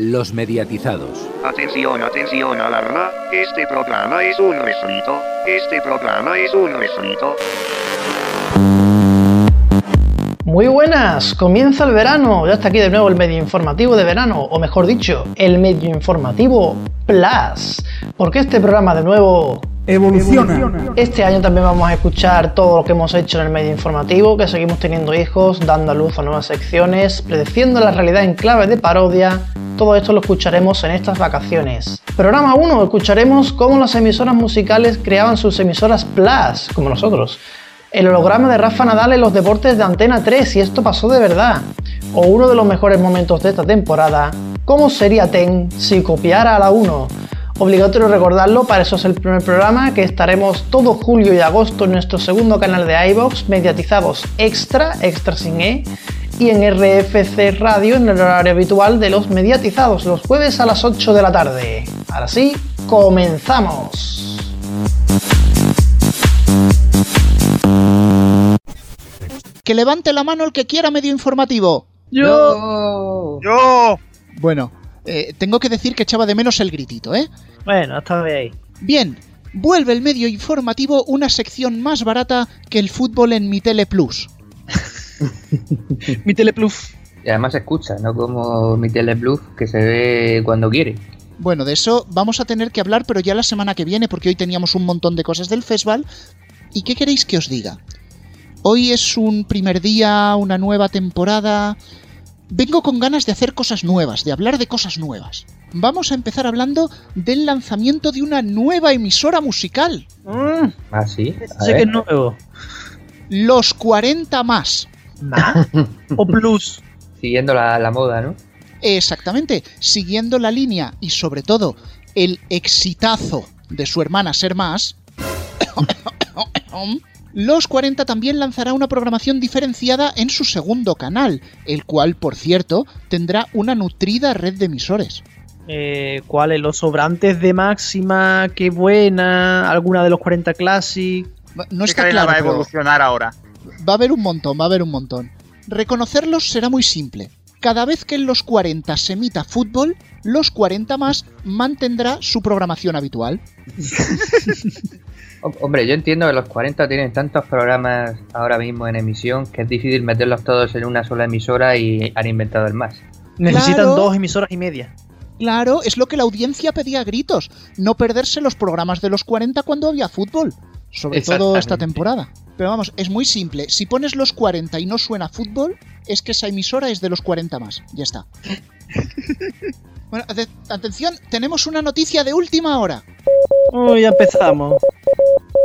Los mediatizados. Atención, atención, alarma. Este programa es un refrito. Este programa es un refrito. Muy buenas, comienza el verano, ya está aquí de nuevo el medio informativo de verano, o mejor dicho, el medio informativo Plus, porque este programa de nuevo Evoluciona. Este año también vamos a escuchar todo lo que hemos hecho en el medio informativo, que seguimos teniendo hijos, dando a luz a nuevas secciones, predeciendo la realidad en clave de parodia. Todo esto lo escucharemos en estas vacaciones. Programa 1, escucharemos cómo las emisoras musicales creaban sus emisoras Plus, como nosotros. El holograma de Rafa Nadal en los deportes de Antena 3, y esto pasó de verdad. O uno de los mejores momentos de esta temporada, ¿cómo sería Ten si copiara a la 1? Obligatorio recordarlo, para eso es el primer programa, que estaremos todo julio y agosto en nuestro segundo canal de iVox, mediatizados extra, extra sin E, y en RFC Radio en el horario habitual de los mediatizados, los jueves a las 8 de la tarde. Ahora sí, comenzamos. Que levante la mano el que quiera medio informativo. Yo. Yo. Bueno, eh, tengo que decir que echaba de menos el gritito, ¿eh? Bueno, hasta ahí. Bien, vuelve el medio informativo una sección más barata que el fútbol en Mi Tele Plus. Mi Tele Plus. Y además se escucha, no como mi Telebluff que se ve cuando quiere. Bueno, de eso vamos a tener que hablar, pero ya la semana que viene, porque hoy teníamos un montón de cosas del festival. ¿Y qué queréis que os diga? Hoy es un primer día, una nueva temporada. Vengo con ganas de hacer cosas nuevas, de hablar de cosas nuevas. Vamos a empezar hablando del lanzamiento de una nueva emisora musical. Mm, Ah, sí. A sé que es nuevo. Los 40 más. ¿Más? ¿O Plus? Siguiendo la, la moda, ¿no? Exactamente, siguiendo la línea y sobre todo el exitazo de su hermana Ser Más, Los 40 también lanzará una programación diferenciada en su segundo canal, el cual, por cierto, tendrá una nutrida red de emisores. Eh, ¿Cuáles? Los sobrantes de máxima, qué buena, alguna de los 40 Classic. No ¿Qué está claro, va a evolucionar ahora? va a haber un montón, va a haber un montón. Reconocerlos será muy simple. Cada vez que en los 40 se emita fútbol, los 40 más mantendrá su programación habitual. Hom- Hombre, yo entiendo que los 40 tienen tantos programas ahora mismo en emisión que es difícil meterlos todos en una sola emisora y han inventado el más. Necesitan Claro. dos emisoras y media. Claro, es lo que la audiencia pedía a gritos, no perderse los programas de los 40 cuando había fútbol, sobre todo esta temporada. Pero vamos, es muy simple, si pones los 40 y no suena fútbol, es que esa emisora es de los 40 más, ya está. Bueno, ate- atención, tenemos una noticia de última hora. Uy, ya empezamos.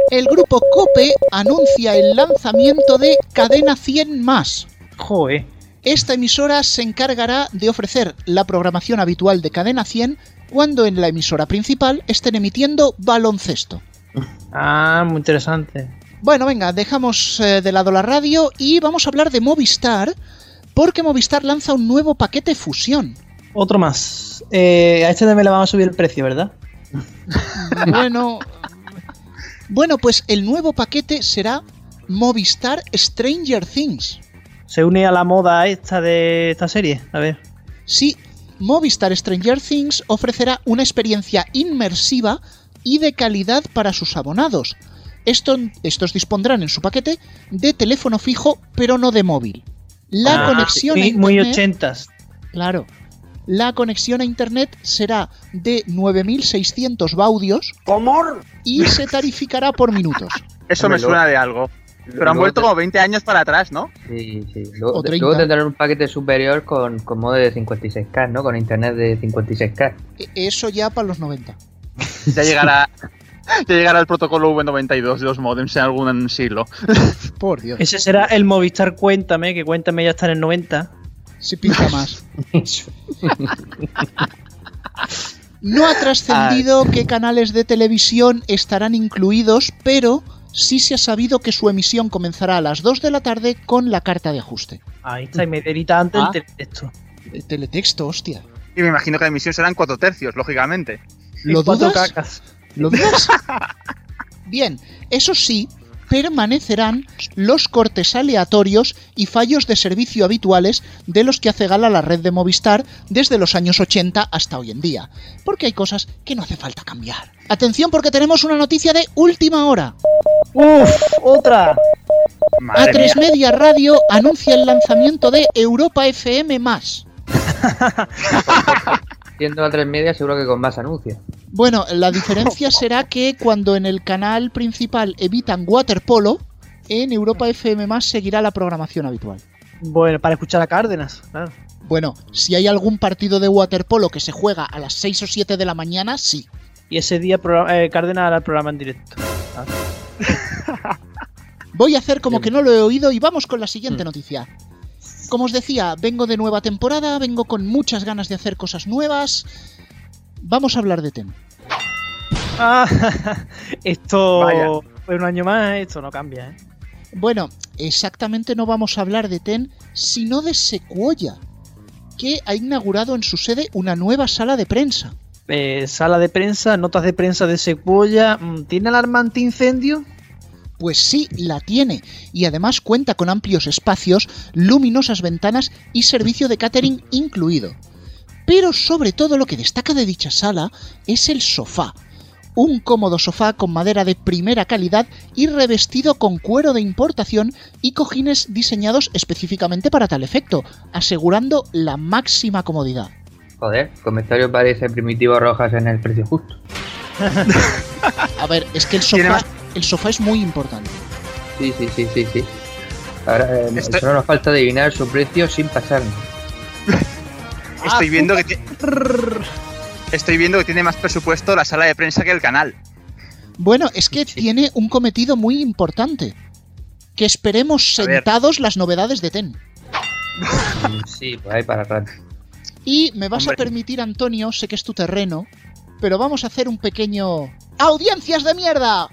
El grupo Cope anuncia el lanzamiento de Cadena 100 más. Joder. Esta emisora se encargará de ofrecer la programación habitual de Cadena 100 cuando en la emisora principal estén emitiendo baloncesto. Ah, muy interesante. Bueno, venga, dejamos eh, de lado la radio y vamos a hablar de Movistar, porque Movistar lanza un nuevo paquete fusión. Otro más. Eh, a este también le van a subir el precio, ¿verdad? Bueno, bueno, pues el nuevo paquete será Movistar Stranger Things. Se une a la moda esta de esta serie. A ver. Sí, Movistar Stranger Things ofrecerá una experiencia inmersiva y de calidad para sus abonados. Esto- estos dispondrán en su paquete de teléfono fijo, pero no de móvil. La Ah, conexión a muy, muy internet, ochentas. claro, la conexión a internet será de 9600 baudios y se tarificará por minutos. Eso me suena de algo. Pero han vuelto como 20 años para atrás, ¿no? Sí, sí. Luego, O 30. luego tendrán un paquete superior con, con modo de 56K, ¿no? Con internet de 56K. E- Eso ya para los 90. Ya llegará, ya llegará el protocolo V92 de los modems en algún siglo. Por Dios, Ese será el Movistar Cuéntame, que Cuéntame ya está en el 90. Se pinta más. No ha trascendido qué canales de televisión estarán incluidos, pero sí se ha sabido que su emisión comenzará a las 2 de la tarde con la carta de ajuste. Ahí está, y me edita antes Ah. el texto. El teletexto, hostia. Y me imagino que la emisión serán 4 tercios, lógicamente. ¿Lo dudas? cacas. ¿Lo dudas? Bien, eso sí, permanecerán los cortes aleatorios y fallos de servicio habituales de los que hace gala la red de Movistar desde los años 80 hasta hoy en día. Porque hay cosas que no hace falta cambiar. Atención porque tenemos una noticia de última hora. ¡Uf! ¡Otra! Madre A3 mía. Media Radio anuncia el lanzamiento de Europa FM+. Siendo a tres media, seguro que con más anuncios. Bueno, la diferencia será que cuando en el canal principal evitan waterpolo, en Europa FM Más seguirá la programación habitual. Bueno, para escuchar a Cárdenas, claro. Bueno, si hay algún partido de waterpolo que se juega a las 6 o 7 de la mañana, sí. Y ese día eh, Cárdenas hará el programa en directo. Voy a hacer como que no lo he oído y vamos con la siguiente noticia. Como os decía, vengo de nueva temporada, vengo con muchas ganas de hacer cosas nuevas. Vamos a hablar de TEN. Ah, esto Vaya. fue un año más, esto no cambia, ¿eh? Bueno, exactamente no vamos a hablar de TEN, sino de Sequoia, que ha inaugurado en su sede una nueva sala de prensa. Eh, sala de prensa, notas de prensa de Sequoia. mm, ¿Tiene alarmante incendio? Pues sí, la tiene, y además cuenta con amplios espacios, luminosas ventanas y servicio de catering incluido. Pero sobre todo lo que destaca de dicha sala es el sofá. Un cómodo sofá con madera de primera calidad y revestido con cuero de importación y cojines diseñados específicamente para tal efecto, asegurando la máxima comodidad. Joder, comentario parece primitivo rojas en el precio justo. A ver, es que el Tiene sofá, más- el sofá es muy importante. Sí, sí, sí, sí, sí. Ahora, eh, Estoy- solo nos falta adivinar su precio sin pasarnos. Estoy viendo que Estoy viendo que tiene más presupuesto la sala de prensa que el canal. Bueno, es que tiene un cometido muy importante. Que esperemos A ver. sentados las novedades de TEN. Sí, pues ahí para rato. Y me vas a permitir, Antonio, sé que es tu terreno, pero vamos a hacer un pequeño... ¡Audiencias de mierda!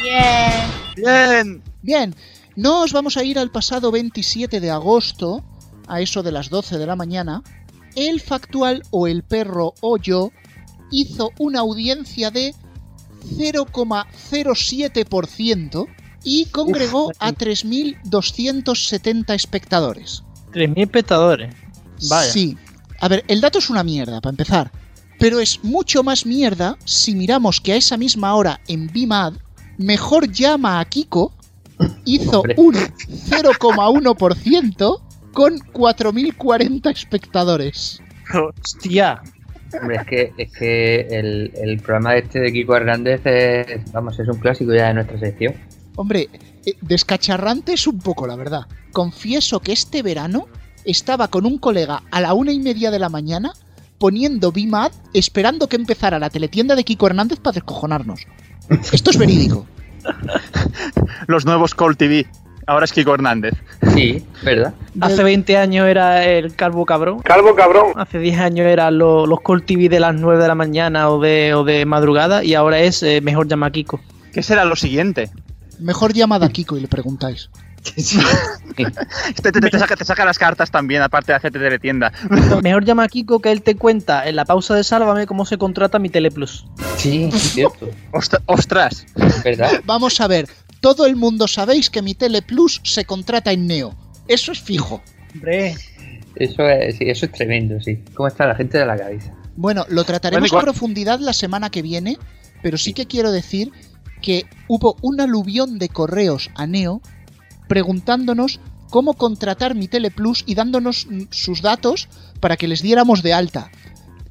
Bien. Bien, no os vamos a ir al pasado 27 de agosto, a eso de las 12 de la mañana. El factual o el perro o yo hizo una audiencia de 0,07% y congregó a 3.270 espectadores. 3.000 espectadores. Vaya. Sí. A ver, el dato es una mierda, para empezar. Pero es mucho más mierda si miramos que a esa misma hora en BIMAD, Mejor Llama a Kiko hizo Hombre. un 0,1% con 4.040 espectadores. Hostia. Hombre, es que, es que el, el programa este de Kiko Hernández es, vamos, es un clásico ya de nuestra sección. Hombre, eh, descacharrante es un poco, la verdad. Confieso que este verano estaba con un colega a la una y media de la mañana poniendo BIMAD esperando que empezara la teletienda de Kiko Hernández para descojonarnos. Esto es verídico. Los nuevos Call TV. Ahora es Kiko Hernández. Sí, ¿verdad? Hace 20 años era el Calvo Cabrón. Calvo cabrón. Hace 10 años eran lo- los Call TV de las 9 de la mañana o de, o de madrugada. Y ahora es eh, Mejor Llama a Kiko. ¿Qué será lo siguiente? Mejor llamada a Kiko y le preguntáis. Este te, te- te saca, te saca las cartas también, aparte de hacerte teletienda. Mejor Llama a Kiko que él te cuenta en la pausa de Sálvame cómo se contrata mi Teleplus. Sí, es cierto. Ostra- ¡Ostras! ¿Verdad? Vamos a ver, todo el mundo sabéis que mi Tele Plus se contrata en Neo. Eso es fijo. Hombre. Eso es, sí, eso es tremendo, sí. ¿Cómo está la gente de la cabeza? Bueno, lo trataremos Bueno, en igual- profundidad la semana que viene, pero sí que quiero decir que hubo un aluvión de correos a Neo preguntándonos cómo contratar mi Tele Plus y dándonos mm, sus datos para que les diéramos de alta.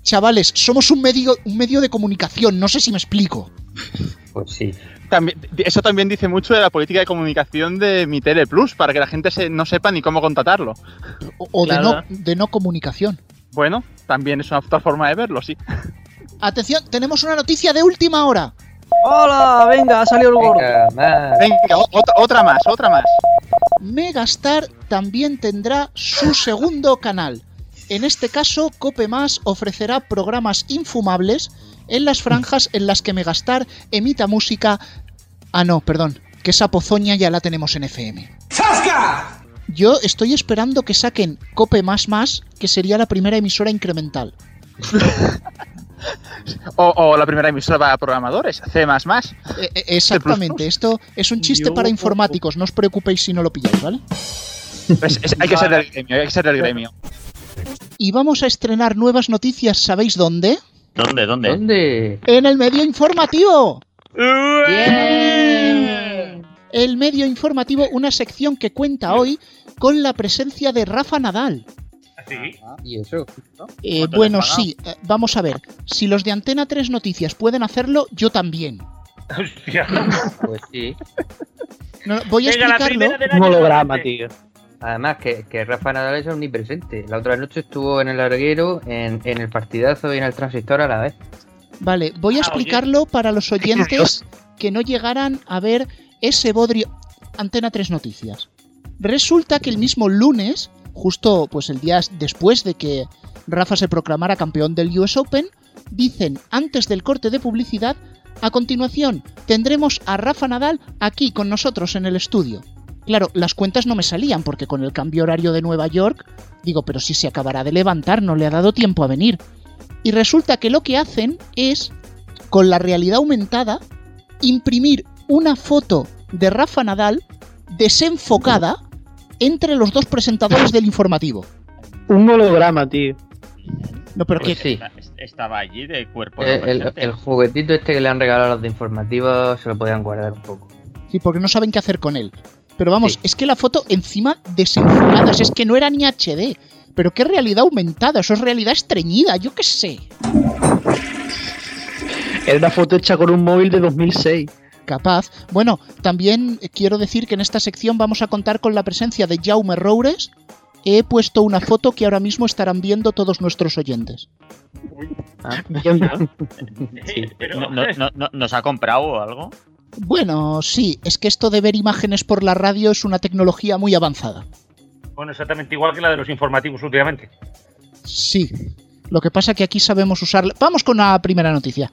Chavales, somos un medio, un medio de comunicación, no sé si me explico. Pues sí. También, eso también dice mucho de la política de comunicación de mi Tele Plus, para que la gente se- no sepa ni cómo contratarlo. O, o Claro. de, no, de no comunicación. Bueno, también es una otra forma de verlo, sí. Atención, tenemos una noticia de última hora. ¡Hola! Venga, ha salido el gordo. Venga, más. Venga, o- otra, otra más, otra más. Megastar también tendrá su segundo canal. En este caso, Cope Más ofrecerá programas infumables en las franjas en las que Megastar emita música. Ah, no, perdón, que esa pozoña ya la tenemos en FM. Yo estoy esperando que saquen Cope Más Más, que sería la primera emisora incremental. O, o la primera emisora para programadores, C++. Eh, exactamente, esto es un chiste Yo- para informáticos, no os preocupéis si no lo pilláis, ¿vale? Pues es- hay que ser del gremio, hay que ser del gremio. Y vamos a estrenar nuevas noticias, ¿sabéis dónde? ¿Dónde? ¿Dónde? ¿Dónde? En el medio informativo. ¡Bien! El medio informativo, una sección que cuenta hoy con la presencia de Rafa Nadal. ¿Así? ¿Y eso? Eh, ¿Cuánto bueno, sí, eh, vamos a ver. Si los de Antena 3 Noticias pueden hacerlo, yo también. Hostia. Pues sí. No, voy a Venga, explicarlo. Un holograma, tío. Además, que, que Rafa Nadal es omnipresente. La otra noche estuvo en el larguero, en, en el partidazo y en el transistor a la vez. Vale, voy a Ah, explicarlo para los oyentes que no llegaran a ver ese bodrio. Antena 3 Noticias. Resulta que el mismo lunes, justo pues el día después de que Rafa se proclamara campeón del US Open, dicen antes del corte de publicidad, a continuación tendremos a Rafa Nadal aquí con nosotros en el estudio. Claro, las cuentas no me salían porque con el cambio horario de Nueva York, digo, pero si se acabará de levantar, no le ha dado tiempo a venir. Y resulta que lo que hacen es, con la realidad aumentada, imprimir una foto de Rafa Nadal desenfocada entre los dos presentadores del informativo. Un holograma, tío. No, pero Pues que sí. Estaba allí de cuerpo. El, no el- el juguetito este que le han regalado a los de informativos se lo podían guardar un poco. sí, porque no saben qué hacer con él. Pero vamos, Sí. es que la foto encima desenfocada, es que no era ni HD. Pero qué realidad aumentada, eso es realidad estreñida, yo qué sé. Era una foto hecha con un móvil de 2006. Capaz. Bueno, también quiero decir que en esta sección vamos a contar con la presencia de Jaume Roures. He puesto una foto que ahora mismo estarán viendo todos nuestros oyentes. Bien, ¿no? Sí. Pero, No- no- no- no- ¿Nos ha comprado o algo? Bueno, sí, es que esto de ver imágenes por la radio es una tecnología muy avanzada. Bueno, exactamente igual que la de los informativos últimamente. Sí. Lo que pasa que aquí sabemos usarla. Vamos con la primera noticia.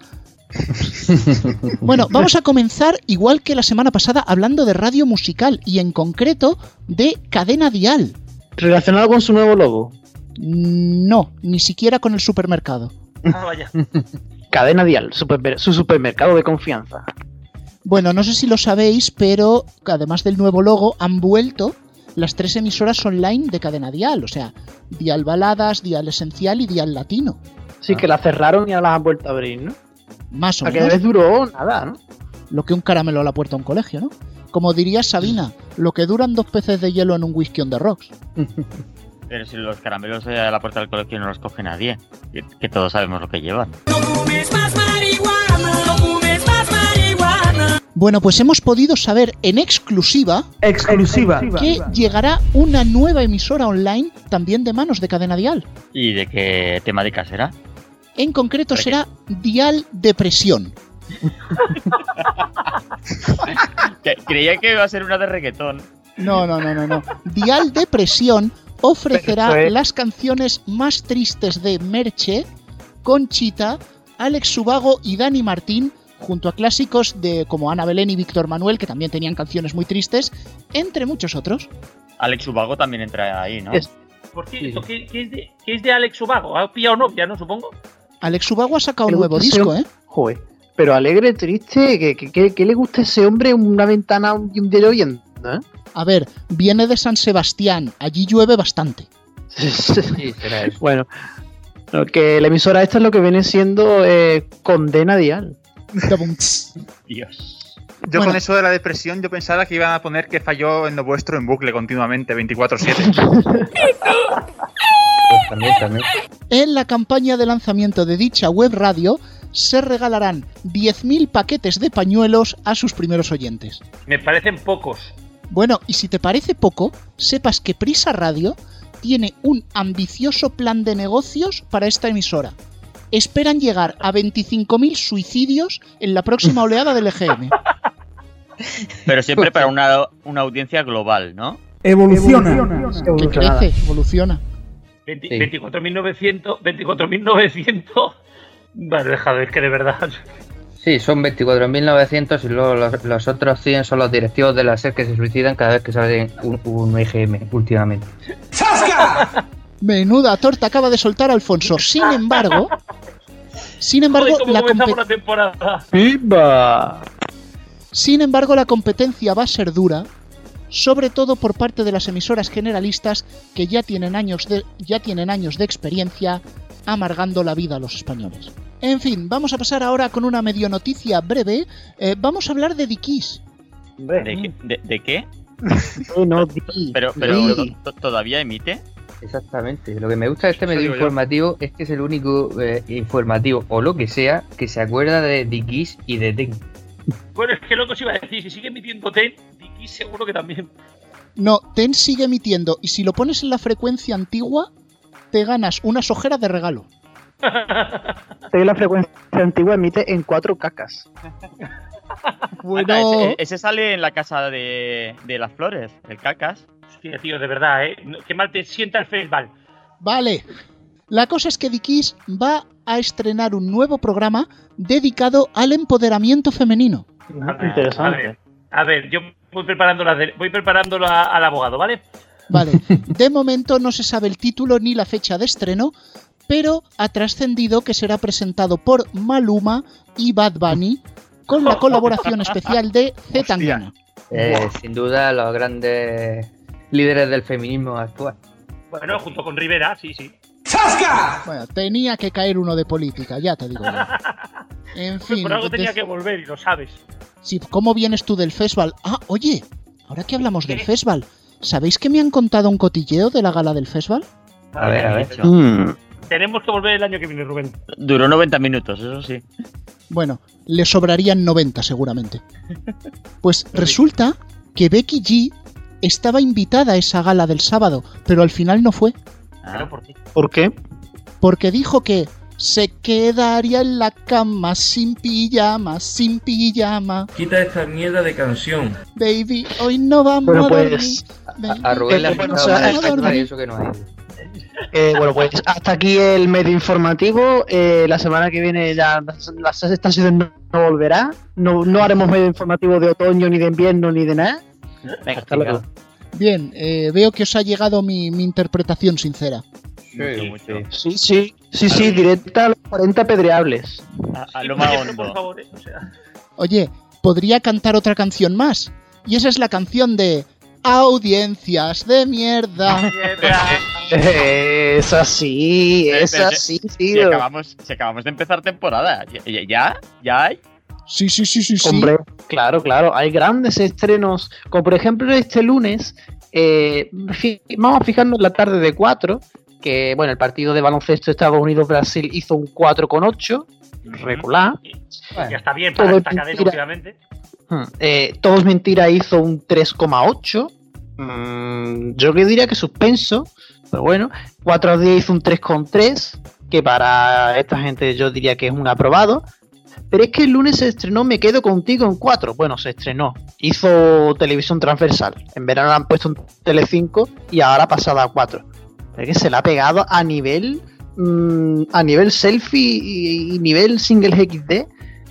Bueno, vamos a comenzar igual que la semana pasada hablando de radio musical y en concreto de cadena dial. Relacionado con su nuevo logo. No, ni siquiera con el supermercado. Ah, vaya. Cadena Dial, supermer- su supermercado de confianza. Bueno, no sé si lo sabéis, pero además del nuevo logo han vuelto las tres emisoras online de cadena dial, o sea, dial baladas, dial esencial y dial latino. Sí, que la cerraron y ahora la han vuelto a abrir, ¿no? Más o A que menos vez duró nada, ¿no? lo que un caramelo a la puerta a un colegio, ¿no? Como diría Sabina, lo que duran dos peces de hielo en un whisky on the rocks. Pero si los caramelos de la puerta del colegio no los coge nadie. Que, que todos sabemos lo que llevan. Bueno, pues hemos podido saber en exclusiva Exclusiva. que llegará una nueva emisora online también de manos de cadena dial. ¿Y de qué temática será? En concreto será Dial Depresión. Creía que iba a ser una de reggaetón. No, no, no, no, no. Dial Depresión ofrecerá las canciones más tristes de Merche, Conchita, Alex Subago y Dani Martín, junto a clásicos de como Ana Belén y Víctor Manuel, que también tenían canciones muy tristes, entre muchos otros. Alex Ubago también entra ahí, ¿no? Es- Por cierto, ¿qué, qué es de, qué es de Alex Ubago? ¿Ha pillado novia, no? Supongo. Alex Subago ha sacado un nuevo disco, ¿eh? Joder. Pero alegre, triste, ¿qué, qué, qué- qué le gusta a ese hombre una ventana y un dedo oyendo? ¿eh? A ver, viene de San Sebastián, allí llueve bastante. Sí, bueno, lo que la emisora esta es lo que viene siendo eh, condena dial. Dios. Yo Bueno. con eso de la depresión, yo pensaba que iban a poner que falló en lo vuestro en bucle continuamente, 24-7. Pues también, también. En la campaña de lanzamiento de dicha web radio se regalarán 10.000 paquetes de pañuelos a sus primeros oyentes. Me parecen pocos. Bueno, y si te parece poco, sepas que Prisa Radio tiene un ambicioso plan de negocios para esta emisora. Esperan llegar a 25.000 suicidios en la próxima oleada del EGM. Pero siempre para una, una audiencia global, ¿no? Evoluciona. Que Evolucionada. crece, evoluciona. 20 Sí. 24.900. 24.900. Vale, dejad, es que de verdad. Sí, son 24.900 y luego los, los otros 100 son los directivos de la SER que se suicidan cada vez que sale un, un IGM últimamente. Menuda torta acaba de soltar Alfonso. Sin embargo, Sin embargo, Joder, ¿cómo la compe- la temporada? ¡Viva! Sin embargo, la competencia va a ser dura, sobre todo por parte de las emisoras generalistas que ya tienen años de, ya tienen años de experiencia amargando la vida a los españoles. En fin, vamos a pasar ahora con una medio noticia breve. Eh, vamos a hablar de Dikis. ¿De, qué- de- de qué? No, di, Pero, pero ¿todavía emite? Exactamente. Lo que me gusta de este medio yo. informativo es que es el único eh, informativo o lo que sea que se acuerda de Dickies y de Ten. Bueno, es que lo que os iba a decir, si sigue emitiendo TEN, Diki seguro que también. No, TEN sigue emitiendo y si lo pones en la frecuencia antigua, te ganas unas ojeras de regalo. Sé la frecuencia antigua emite en cuatro cacas. Bueno, Ah, ese, ese sale en la casa de, de las flores, el cacas. Hostia, tío, de verdad, ¿eh? Qué mal te sienta el festival. vale. La cosa es que Dikis va a estrenar un nuevo programa dedicado al empoderamiento femenino. Interesante. A ver, a ver, yo voy preparando la de- voy al abogado, ¿vale? Vale, de momento no se sabe el título ni la fecha de estreno, pero ha trascendido que será presentado por Maluma y Bad Bunny con la colaboración especial de Z Tangana. Eh, sin duda, los grandes líderes del feminismo actual. Bueno, junto con Rivera, sí, sí. Bueno, tenía que caer uno de política, ya te digo yo. En fin, Por algo tenía que volver y lo sabes. sí, ¿cómo vienes tú del festival? Ah, oye, ahora que hablamos del festival, ¿sabéis que me han contado un cotilleo de la gala del festival? A ver, a ver. Mm. Tenemos que volver el año que viene, Rubén. Duró 90 minutos, eso sí. Bueno, le sobrarían 90 seguramente. Pues resulta que Becky G estaba invitada a esa gala del sábado, pero al final no fue, Pero por ti. ¿Por qué? porque dijo que se quedaría en la cama sin pijama, sin pijama. Quita esta mierda de canción. Baby, hoy no vamos Bueno, a pues, dormir. A, Baby, a Rubén le ha bueno, eso que no hay. Eh, pues hasta aquí el medio informativo. Eh, la semana que viene ya la, season no, no volverá. No, no haremos medio informativo de otoño, ni de invierno, ni de nada. venga, Hasta luego. Bien, eh, veo que os ha llegado mi, mi interpretación sincera. Mucho, mucho. Sí, sí, sí, sí, directa a los 40 pedreables. A, a lo más por hondo. favor, ¿eh? O sea, Oye, podría cantar otra canción más. Y esa es la canción de Audiencias de mierda. Es así, es así, Si tío. acabamos, si acabamos de empezar temporada, ¿ya? ¿Ya? ¿Ya hay? Sí, sí, sí, sí, sí. Hombre, claro, claro. Hay grandes estrenos, como por ejemplo este lunes. eh, vamos a fijarnos en la tarde de 4, que bueno, el partido de baloncesto Estados Unidos-Brasil hizo un 4 con 8, regular. ya está bien para Todo esta cadena últimamente. Hmm, eh, Todos Mentira hizo un 3,8. Mm, yo que diría que suspenso, pero bueno. 4 días hizo un 3,3, que para esta gente yo diría que es un aprobado. Pero es que el lunes se estrenó Me Quedo Contigo en 4. Bueno, se estrenó. Hizo televisión transversal. En verano la han puesto en Tele5 y ahora ha pasado a 4. Es que se la ha pegado a nivel. mm, a nivel selfie y, y nivel single XD.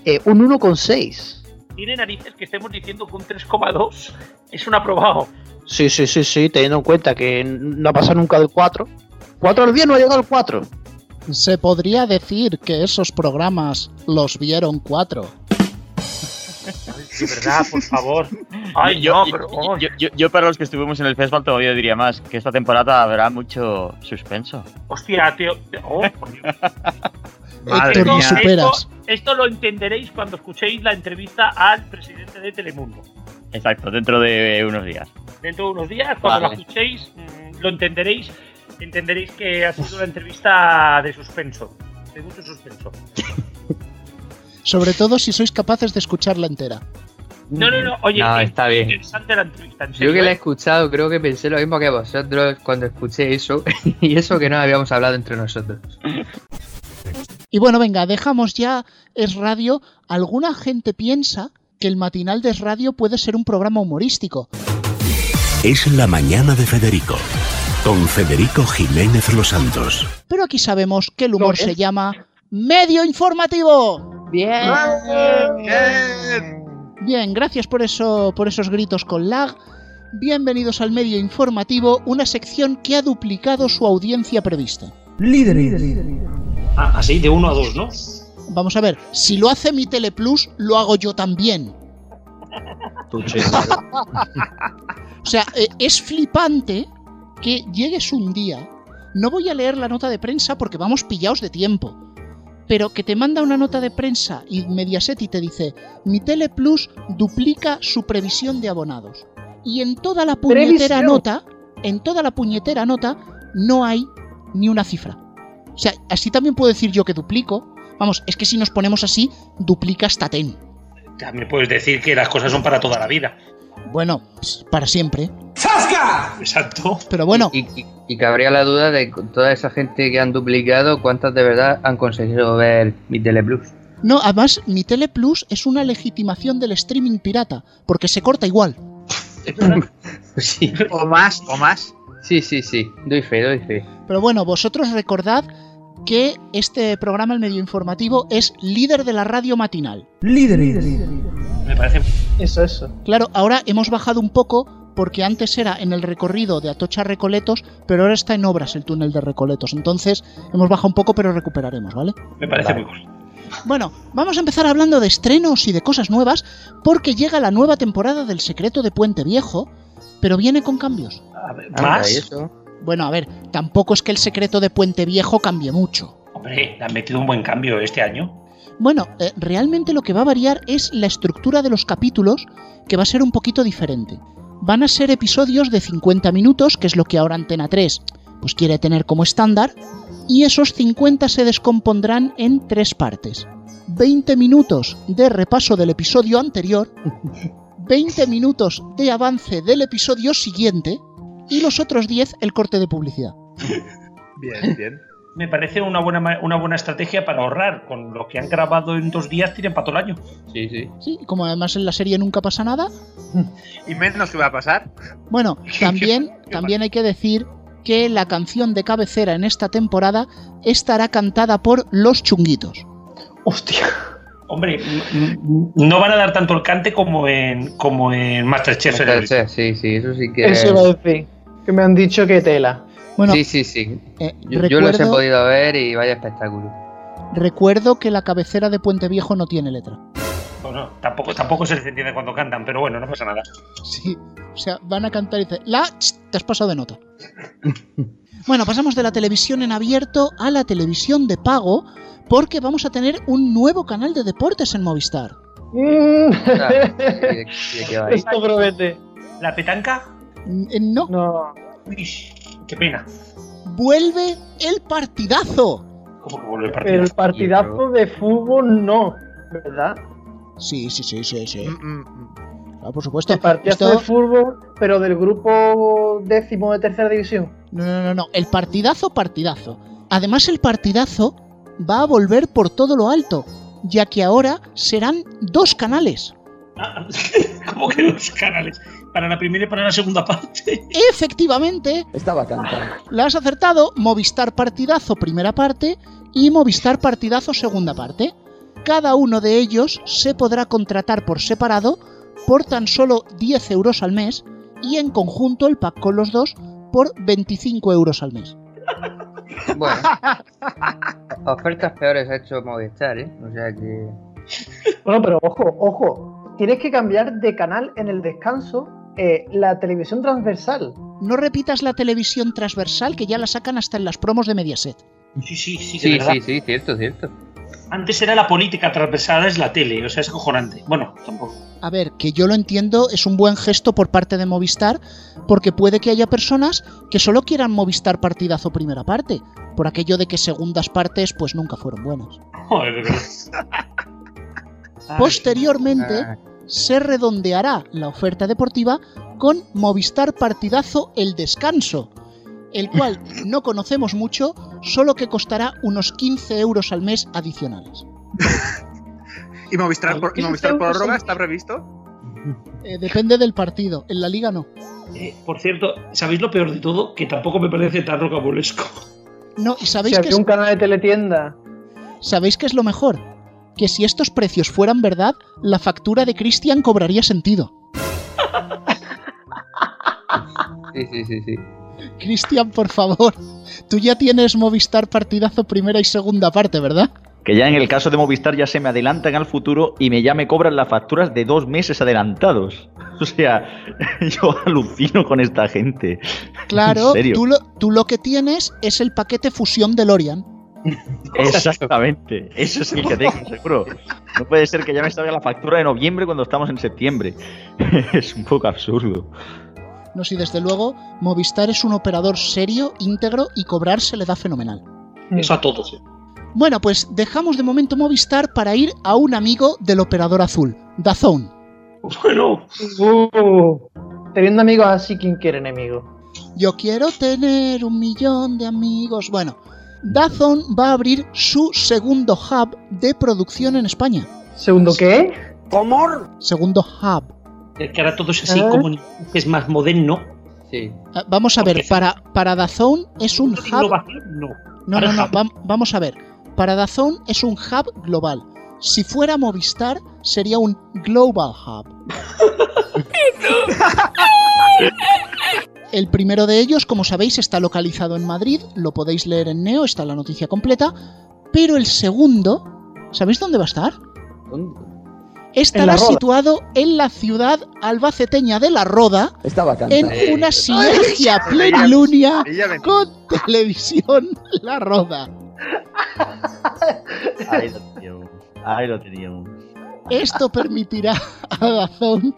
eh, un 1,6. Tiene narices que estemos diciendo que un 3,2 es un aprobado. Sí, sí, sí, sí, teniendo en cuenta que no ha pasado nunca del 4. 4 al día no ha llegado al 4. Se podría decir que esos programas los vieron cuatro. De verdad, por favor. Ay, yo, no, pero. yo- yo- yo para los que estuvimos en el festival todavía diría más, que esta temporada habrá mucho suspenso. Hostia, tío. Oh, por Dios. Esto- ni superas. Esto, esto lo entenderéis cuando escuchéis la entrevista al presidente de Telemundo. Exacto, dentro de unos días. Dentro de unos días, cuando Vale. lo escuchéis, mm, lo entenderéis. Entenderéis que ha sido una entrevista de suspenso. De mucho suspenso. Sobre todo si sois capaces de escucharla entera. No, no, no. Oye, No, es está bien. interesante la entrevista. En Yo que la he ¿eh? escuchado, creo que pensé lo mismo que vosotros cuando escuché eso. y eso que no habíamos hablado entre nosotros. Y bueno, venga, dejamos ya Es Radio. Alguna gente piensa que el matinal de Es Radio puede ser un programa humorístico. Es la mañana de Federico, con Federico Jiménez Los Santos. Pero aquí sabemos que el humor ¿Lo se llama medio informativo. Bien. Bien, gracias por eso, por esos gritos con lag. Bienvenidos al medio informativo, una sección que ha duplicado su audiencia prevista. Ah, así, de uno a dos, ¿no? Vamos a ver, si lo hace mi Teleplus, lo hago yo también. O sea, eh, es flipante que llegues un día. No voy a leer la nota de prensa porque vamos pillados de tiempo. Pero que te manda una nota de prensa y Mediaset y te dice: Mi Teleplus duplica su previsión de abonados. Y en toda la puñetera Previsión. nota, en toda la puñetera nota, no hay ni una cifra. O sea, así también puedo decir yo que duplico. Vamos, es que si nos ponemos así, duplica hasta ten. También puedes decir que las cosas son para toda la vida. Bueno, para siempre. Exacto. Pero bueno, Y, y- y cabría la duda de toda esa gente que han duplicado, ¿cuántas de verdad han conseguido ver mi Teleplus? no, además, mi Teleplus es una legitimación del streaming pirata, porque se corta igual. Sí, O más, o más. sí, sí, sí. Doy fe, doy fe. Pero bueno, vosotros recordad que este programa, el medio informativo, es líder de la radio matinal. Me parece. Eso, eso. Claro, ahora hemos bajado un poco porque antes era en el recorrido de Atocha Recoletos, pero ahora está en obras el túnel de Recoletos. Entonces hemos bajado un poco, pero recuperaremos, ¿vale? Me parece muy cool. Bueno, vamos a empezar hablando de estrenos y de cosas nuevas, porque llega la nueva temporada del Secreto de Puente Viejo, pero viene con cambios. A ver, ¿Más? Bueno, a ver, tampoco es que el Secreto de Puente Viejo cambie mucho. Hombre, le han metido un buen cambio este año. Bueno, eh, realmente lo que va a variar es la estructura de los capítulos, que va a ser un poquito diferente. Van a ser episodios de 50 minutos, que es lo que ahora Antena 3 pues quiere tener como estándar, y esos 50 se descompondrán en tres partes. 20 minutos de repaso del episodio anterior, 20 minutos de avance del episodio siguiente, y los otros 10 el corte de publicidad. Bien, bien. Me parece una buena, una buena estrategia para ahorrar. Con lo que han grabado en dos días, tienen para todo el año. Sí, sí. Sí, como además en la serie nunca pasa nada, Y menos que va a pasar. Bueno, también, también hay que decir que la canción de cabecera en esta temporada estará cantada por Los Chunguitos. Hostia. Hombre, no van a dar tanto el cante como en, como en Masterchef. señores. Sí, sí, eso sí que Eso es-. Que me han dicho que tela. Bueno, Sí, sí, sí. eh, Yo, yo los he recuerdo, podido ver y vaya espectáculo. recuerdo que la cabecera de Puente Viejo no tiene letra. Bueno, tampoco, tampoco se les entiende cuando cantan, pero bueno, no pasa nada. Sí, o sea, van a cantar y dice, la, ch, te has pasado de nota. bueno, pasamos de la televisión en abierto a la televisión de pago, porque vamos a tener un nuevo canal de deportes en Movistar. Mm. Esto promete. ¿La petanca? Eh, No, No. Uy, qué pena. vuelve el partidazo. ¿Cómo que vuelve el partido? El partidazo de fútbol no. ¿Verdad? Sí, sí, sí, sí, sí. Mm, mm, mm. Claro, por supuesto. El partidazo Esto- de fútbol, pero del grupo décimo de tercera división. No, no, no, no. El partidazo, partidazo. Además, el partidazo va a volver por todo lo alto, ya que ahora serán dos canales. Ah, ¿Cómo que dos canales? Para la primera y para la segunda parte. Efectivamente, Estaba cantando. la has acertado. Movistar Partidazo, primera parte, y Movistar Partidazo, segunda parte. Cada uno de ellos se podrá contratar por separado por tan solo 10 euros al mes y en conjunto el pack con los dos por 25 euros al mes. Bueno, ofertas peores ha hecho Movistar, ¿eh? O sea que. Bueno, pero ojo, ojo. Tienes que cambiar de canal en el descanso eh, la televisión transversal. No repitas la televisión transversal que ya la sacan hasta en las promos de Mediaset. Sí, sí, sí, de Sí, verdad. sí, sí, cierto, cierto. Antes era la política transversal, es la tele, o sea, es acojonante. Bueno, tampoco. A ver, que yo lo entiendo, es un buen gesto por parte de Movistar, porque puede que haya personas que solo quieran Movistar partidazo primera parte, por aquello de que segundas partes pues nunca fueron buenas. Joder, Posteriormente Ah, se redondeará la oferta deportiva con Movistar partidazo El Descanso, el cual no conocemos mucho, solo que costará unos 15 euros al mes adicionales. ¿Y Movistar, por, y Movistar prórroga está previsto? Eh, depende del partido, en la liga no. eh, por cierto, ¿sabéis lo peor de todo? Que tampoco me parece tan rocambolesco. No, y Si sabéis que había un canal de teletienda. ¿Sabéis qué es lo mejor? Que si estos precios fueran verdad, la factura de Christian cobraría sentido. sí, sí, sí, sí. Cristian, por favor, tú ya tienes Movistar partidazo primera y segunda parte, ¿verdad? Que ya en el caso de Movistar ya se me adelantan al futuro y me ya me cobran las facturas de dos meses adelantados. O sea, yo alucino con esta gente. Claro, ¿En serio? tú lo, tú lo que tienes es el paquete fusión de Lorian. Exactamente, ese es el que tengo, seguro. No puede ser que ya me salga la factura de noviembre cuando estamos en septiembre. Es un poco absurdo. No, si desde luego Movistar es un operador serio, íntegro y cobrar se le da fenomenal. Eso a todos. ¿eh? Bueno, pues dejamos de momento Movistar para ir a un amigo del operador azul, Dazón. Bueno, Uh, teniendo amigos así, ¿quién quiere enemigo? Yo quiero tener un millón de amigos. Bueno, Dazón va a abrir su segundo hub de producción en España. ¿Segundo qué? Segundo hub. es que ahora todo es así ¿Eh? como es más moderno. Sí. Ah, Vamos a ver, para, para Dazón es un hub. No. No, no, no, vam- vamos a ver. Para Dazón es un hub global. Si fuera Movistar, sería un Global Hub. El primero de ellos, como sabéis, está localizado en Madrid, lo podéis leer en Neo, está la noticia completa. Pero el segundo, ¿sabéis dónde va a estar? ¿Dónde? Estará En situado en la ciudad albaceteña de La Roda, en una sinergia plenilunia con Televisión La Roda. Ahí lo teníamos. Ahí lo teníamos. Esto permitirá a Dazón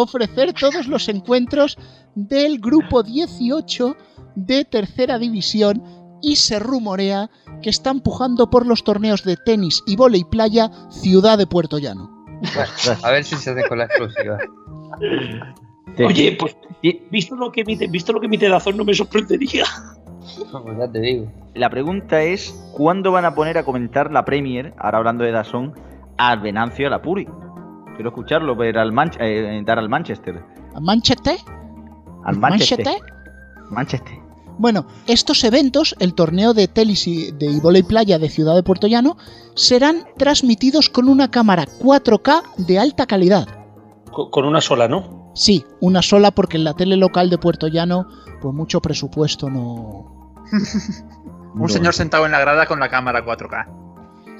ofrecer todos los encuentros del grupo 18 de tercera división y se rumorea que está empujando por los torneos de tenis y volei playa Ciudad de Puerto Llano. Bueno, a ver si se hace con la exclusiva. Oye, pues y- visto lo que emite, visto lo que emite Dazón no me sorprendería. Pues ya te digo. La pregunta es: ¿cuándo van a poner a comentar la Premier, ahora hablando de Dazón, al Venancio a la Puri? Quiero escucharlo, ver al Manch- eh, dar al Manchester. ¿A Manchester? Al Manchester. ¿Manchester? Bueno, estos eventos, el torneo de tenis y de volei playa de Ciudad de Puerto Llano, serán transmitidos con una cámara 4K de alta calidad. Con, con una sola, ¿no? Sí, una sola porque en la tele local de Puerto Llano, pues mucho presupuesto no. Un señor sentado en la grada con la cámara 4K.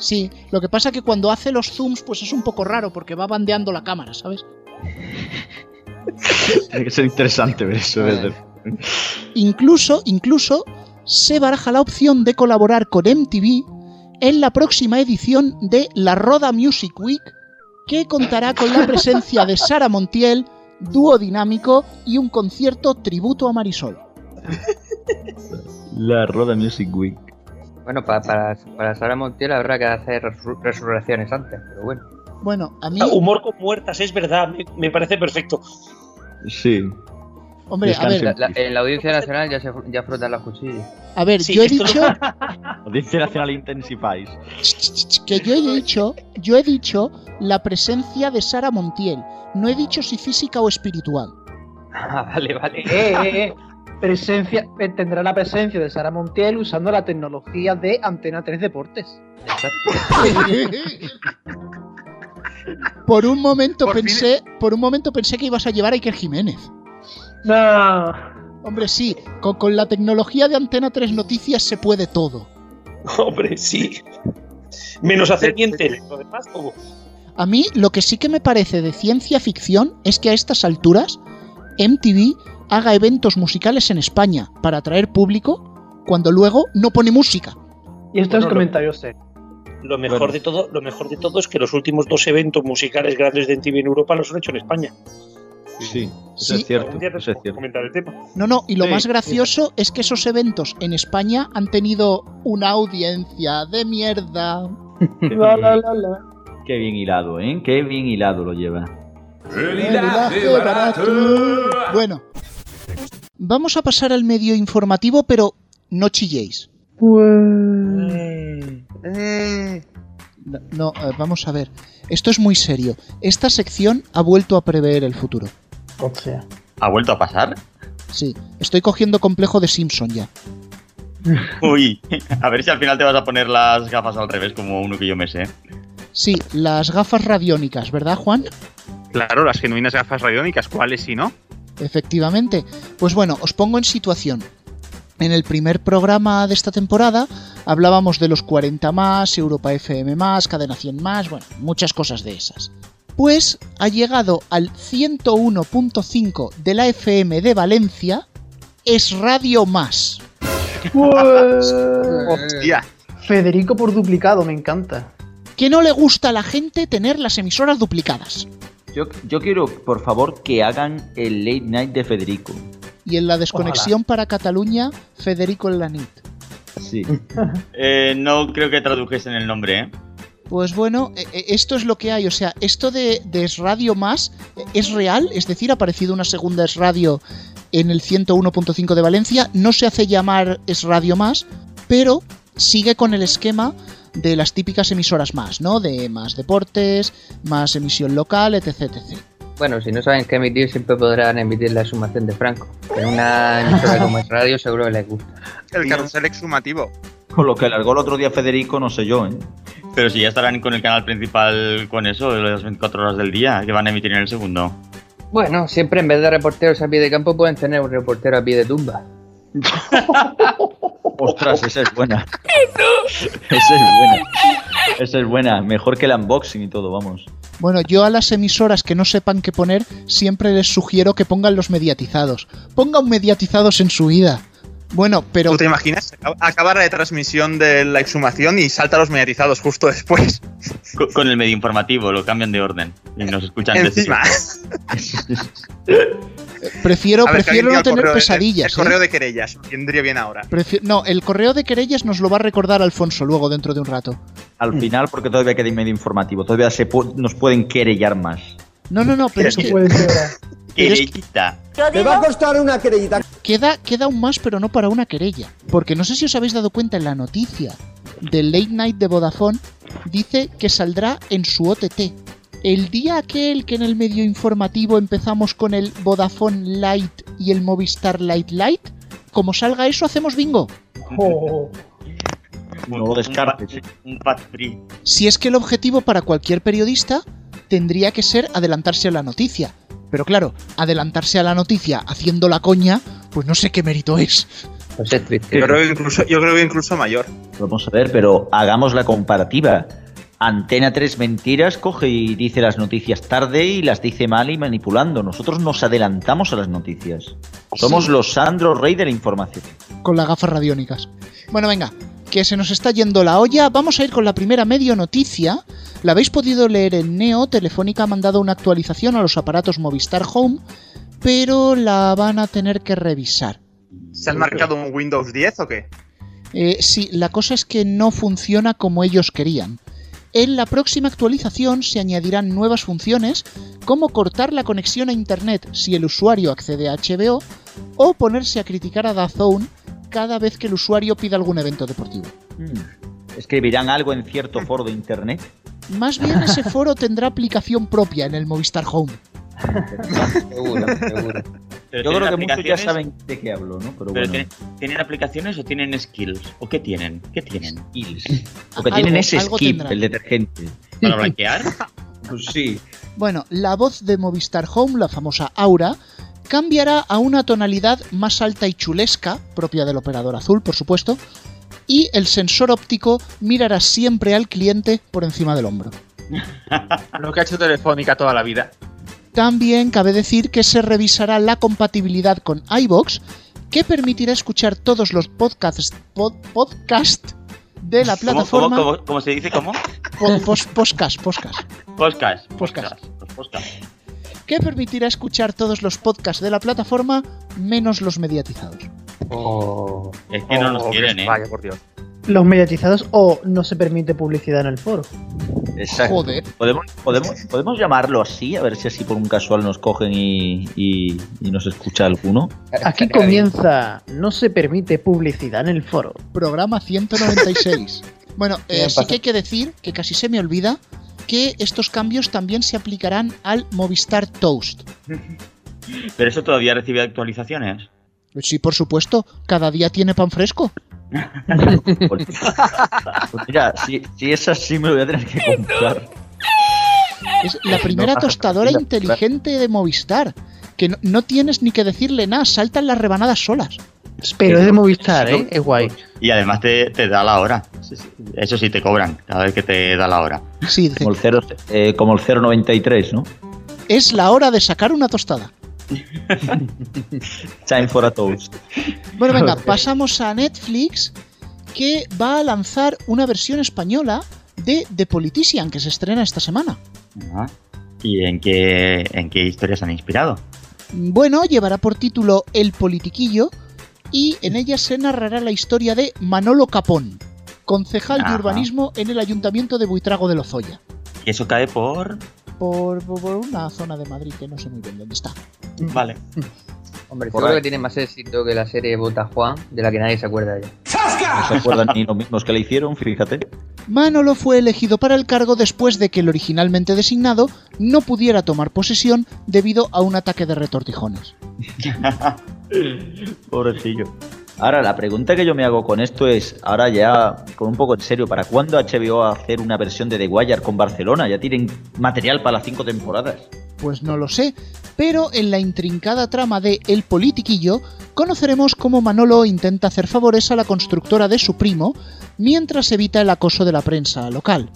Sí, lo que pasa que cuando hace los zooms, pues es un poco raro porque va bandeando la cámara, ¿sabes? Tiene que ser interesante ver eso. desde- Incluso, incluso, se baraja la opción de colaborar con MTV en la próxima edición de la Roda Music Week, que contará con la presencia de Sara Montiel, dúo dinámico y un concierto tributo a Marisol. La Roda Music Week. Bueno, para, para, para Sara Montiel habrá que hacer resu- resurrecciones antes, pero bueno. Bueno, a mí, Ah, Humor con muertas, es verdad, me, me parece perfecto. Sí. hombre, a ver, La- la- en la audiencia nacional ya, se, ya frotan las cuchillas. a ver, Sí, yo he dicho, Audiencia Nacional Intensifáis. que yo he dicho, yo he dicho la presencia de Sara Montiel. No he dicho si física o espiritual. Ah, vale, vale. Eh, eh, eh. Presencia, eh, tendrá la presencia de Sara Montiel usando la tecnología de Antena 3 Deportes. Por un momento Por fin- pensé, por un momento pensé que ibas a llevar a Iker Jiménez. No. Hombre, sí, con, con la tecnología de Antena 3 Noticias se puede todo. Hombre, sí. Menos hacer miente. Lo demás, todo. A mí lo que sí que me parece de ciencia ficción es que a estas alturas MTV haga eventos musicales en España para atraer público cuando luego no pone música. Y esto Bueno, es lo- comentario serio. Lo mejor Bueno. de todo, lo mejor de todo es que los últimos dos eventos musicales grandes de MTV en Europa los han hecho en España. Sí, eso Sí. es cierto. Eso es podemos cierto. comentar el tema. No, no, y lo Sí, más sí. gracioso es que esos eventos en España han tenido una audiencia de mierda. La, la, la, la. Qué bien hilado, ¿eh? Qué bien hilado lo lleva. Bueno, vamos a pasar al medio informativo, pero no chilléis. No, no, eh, vamos a ver. Esto es muy serio. Esta sección ha vuelto a prever el futuro. O sea. ¿Ha vuelto a pasar? Sí, estoy cogiendo complejo de Simpson ya. Uy, a ver si al final te vas a poner las gafas al revés, como uno que yo me sé. Sí, las gafas radiónicas, ¿verdad, Juan? Claro, las genuinas gafas radiónicas, ¿cuáles si no? Efectivamente. Pues bueno, os pongo en situación. En el primer programa de esta temporada hablábamos de los 40 más, Europa FM más, Cadena 100 más, bueno, muchas cosas de esas. Pues ha llegado al 101.5 de la FM de Valencia, es Radio Más. Hostia. Federico por duplicado, me encanta. Que no le gusta a la gente tener las emisoras duplicadas. Yo, yo quiero, por favor, que hagan el late night de Federico. Y en la desconexión para Cataluña, Federico en la NIT. Sí. Eh, no creo que tradujesen el nombre, ¿eh? Pues bueno, eh, eh, esto es lo que hay. O sea, esto de, de Es Radio Más es real, es decir, ha aparecido una segunda Es Radio en el 101.5 de Valencia. No se hace llamar Es Radio Más, pero sigue con el esquema de las típicas emisoras más, ¿no? De más deportes, más emisión local, etc. etc. Bueno, si no saben qué emitir, siempre podrán emitir la sumación de Franco. En una emisora como es radio seguro que les gusta. El carrusel exhumativo. Con lo que largó el otro día Federico, no sé yo, ¿eh? Pero si ya estarán con el canal principal con eso, de las 24 horas del día, que van a emitir en el segundo. Bueno, siempre en vez de reporteros a pie de campo pueden tener un reportero a pie de tumba. Ostras, esa es buena. Esa es buena. Esa es buena. Mejor que el unboxing y todo, vamos. Bueno, yo a las emisoras que no sepan qué poner, siempre les sugiero que pongan los mediatizados. Pongan mediatizados en su vida. Bueno, pero ¿Tú te imaginas? Acaba la transmisión de la exhumación y salta a los mediatizados justo después. Co- Con el medio informativo, lo cambian de orden. Y nos escuchan Encima. prefiero, ver, prefiero no tener pesadillas. El correo ¿eh? de querellas. Vendría bien ahora. Prefi- no, el correo de querellas nos lo va a recordar Alfonso luego dentro de un rato. Al final, porque todavía queda medio informativo. Todavía se pu- nos pueden querellar más. No, no, no, pero es que Querellita. Me va a costar una querellita. queda, queda aún más, pero no para una querella. Porque no sé si os habéis dado cuenta en la noticia del Late Night de Vodafone, dice que saldrá en su OTT. El día aquel que en el medio informativo empezamos con el Vodafone Light y el Movistar Light Light, como salga eso hacemos bingo. Oh, No lo descartes. Un, un free. Si es que el objetivo para cualquier periodista tendría que ser adelantarse a la noticia. Pero claro, adelantarse a la noticia haciendo la coña, pues no sé qué mérito es. Pues es triste. Yo creo que incluso, yo creo que incluso mayor. Vamos a ver, pero hagamos la comparativa. Antena 3 Mentiras coge y dice las noticias tarde y las dice mal y manipulando. Nosotros nos adelantamos a las noticias. Somos Sí. los Sandro Rey de la información. con las gafas radiónicas. Bueno, venga, que se nos está yendo la olla. Vamos a ir con la primera medio noticia. La habéis podido leer en Neo. Telefónica ha mandado una actualización a los aparatos Movistar Home, pero la van a tener que revisar. ¿Se han marcado un Windows 10 o qué? Eh, sí, la cosa es que no funciona como ellos querían. En la próxima actualización se añadirán nuevas funciones como cortar la conexión a Internet si el usuario accede a HBO o ponerse a criticar a DAZN cada vez que el usuario pida algún evento deportivo. Hmm. ¿Escribirán algo en cierto foro de internet? Más bien ese foro tendrá aplicación propia en el Movistar Home. Seguro, seguro. Pero Yo ¿tienen creo que muchos ya aplicaciones? saben de qué hablo, ¿no? Pero, Pero bueno. ¿tienen, ¿tienen aplicaciones o tienen skills? ¿O qué tienen? ¿Qué tienen? Skills. Lo que Algo- tienen es algo skip, tendrán. el detergente. ¿Para blanquear? Pues sí. Bueno, la voz de Movistar Home, la famosa Aura, cambiará a una tonalidad más alta y chulesca, propia del operador azul, por supuesto, y el sensor óptico mirará siempre al cliente por encima del hombro. Lo que ha hecho Telefónica toda la vida. También cabe decir que se revisará la compatibilidad con iBox, que permitirá escuchar todos los podcasts, pod- podcast de la ¿Cómo, cómo, plataforma. cómo- cómo se dice? ¿Cómo? po- pos- podcast, podcast. Podcast. Podcast. Que permitirá escuchar todos los podcasts de la plataforma menos los mediatizados. Oh, Es que no nos Oh, quieren, ¿eh? Vaya, por Dios. los mediatizados o no se permite publicidad en el foro. Exacto. Joder. ¿Podemos, podemos, podemos llamarlo así, a ver si así por un casual nos cogen y, y- y nos escucha alguno. Aquí comienza, no se permite publicidad en el foro. Programa 196. Bueno, eh, sí que hay que decir, que casi se me olvida, que estos cambios también se aplicarán al Movistar Toast. Pero eso todavía recibe actualizaciones. Sí, por supuesto, cada día tiene pan fresco. Pues, pues mira, si, si es así me lo voy a tener que comprar. Es la primera tostadora inteligente de Movistar. Que no, no tienes ni que decirle nada, saltan las rebanadas solas. Pero es de Movistar, ¿eh? Es guay. Y además te, te da la hora. Eso sí, te cobran cada vez que te da la hora. Sí, Como el, cero, eh, como el 093, ¿no? es la hora de sacar una tostada. Time for a toast. Bueno, venga, pasamos a Netflix, que va a lanzar una versión española de The Politician, que se estrena esta semana. Ah. ¿Y en qué, en qué historias han inspirado? Bueno, llevará por título El Politiquillo y en ella se narrará la historia de Manolo Capón, concejal de urbanismo en el ayuntamiento de Buitrago de Lozoya, Y eso cae por... por, por- por una zona de Madrid que no sé muy bien dónde está. Vale. Hombre, Por seguro que tiene más éxito que la serie Bota Juan, de la que nadie se acuerda ya. No se acuerdan ni los mismos que le hicieron, fíjate. Manolo fue elegido para el cargo después de que el originalmente designado no pudiera tomar posesión debido a un ataque de retortijones. Pobrecillo. Ahora, la pregunta que yo me hago con esto es, ahora ya, con un poco en serio, ¿para cuándo HBO va a hacer una versión de The Wire con Barcelona? Ya tienen material para las cinco temporadas. Pues no lo sé, pero en la intrincada trama de El Politiquillo conoceremos cómo Manolo intenta hacer favores a la constructora de su primo mientras evita el acoso de la prensa local.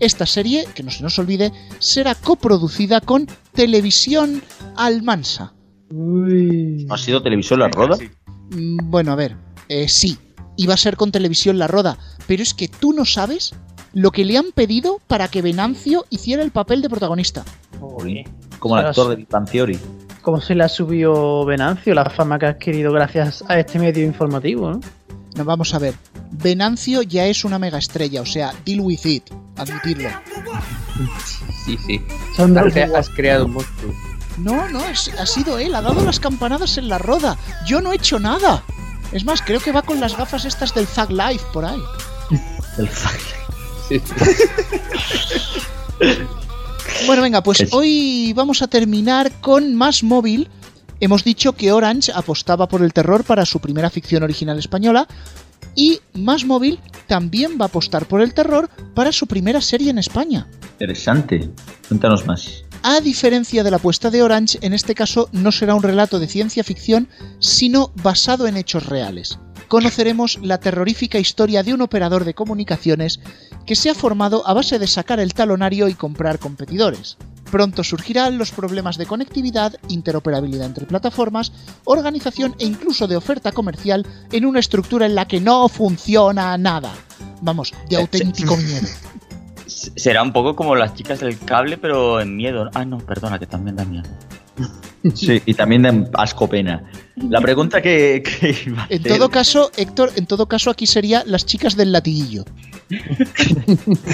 Esta serie, que no se nos olvide, será coproducida con Televisión Almansa. ¿No ha sido televisión la roda? Mm, Bueno, a ver, eh, sí, iba a ser con Televisión La Roda, pero es que tú no sabes lo que le han pedido para que Venancio hiciera el papel de protagonista. Como el actor de Big Bang Theory. ¿Cómo se le ha subido Venancio la fama que ha adquirido gracias a este medio informativo, no? No, vamos a ver. Venancio ya es una mega estrella, o sea, deal with it, admitirlo. Sí, sí. Son de Has, creado un monstruo. No, no, es- ha sido él, ha dado las campanadas en la roda. Yo no he hecho nada. Es más, creo que va con las gafas estas del Thug Life por ahí. El Sí. Bueno, venga, pues Es- hoy vamos a terminar con más móvil. Hemos dicho que Orange apostaba por el terror para su primera ficción original española y Más Móvil también va a apostar por el terror para su primera serie en España. Interesante. Cuéntanos más. A diferencia de la apuesta de Orange, en este caso no será un relato de ciencia ficción, sino basado en hechos reales. Conoceremos la terrorífica historia de un operador de comunicaciones que se ha formado a base de sacar el talonario y comprar competidores. Pronto surgirán los problemas de conectividad, interoperabilidad entre plataformas, organización e incluso de oferta comercial en una estructura en la que no funciona nada. Vamos, de auténtico miedo. Será un poco como las chicas del cable, pero en miedo. Ah, no, perdona, que también da miedo. Sí, y también de asco pena. La pregunta que, que iba a En hacer- todo caso, Héctor, en todo caso aquí sería las chicas del latiguillo.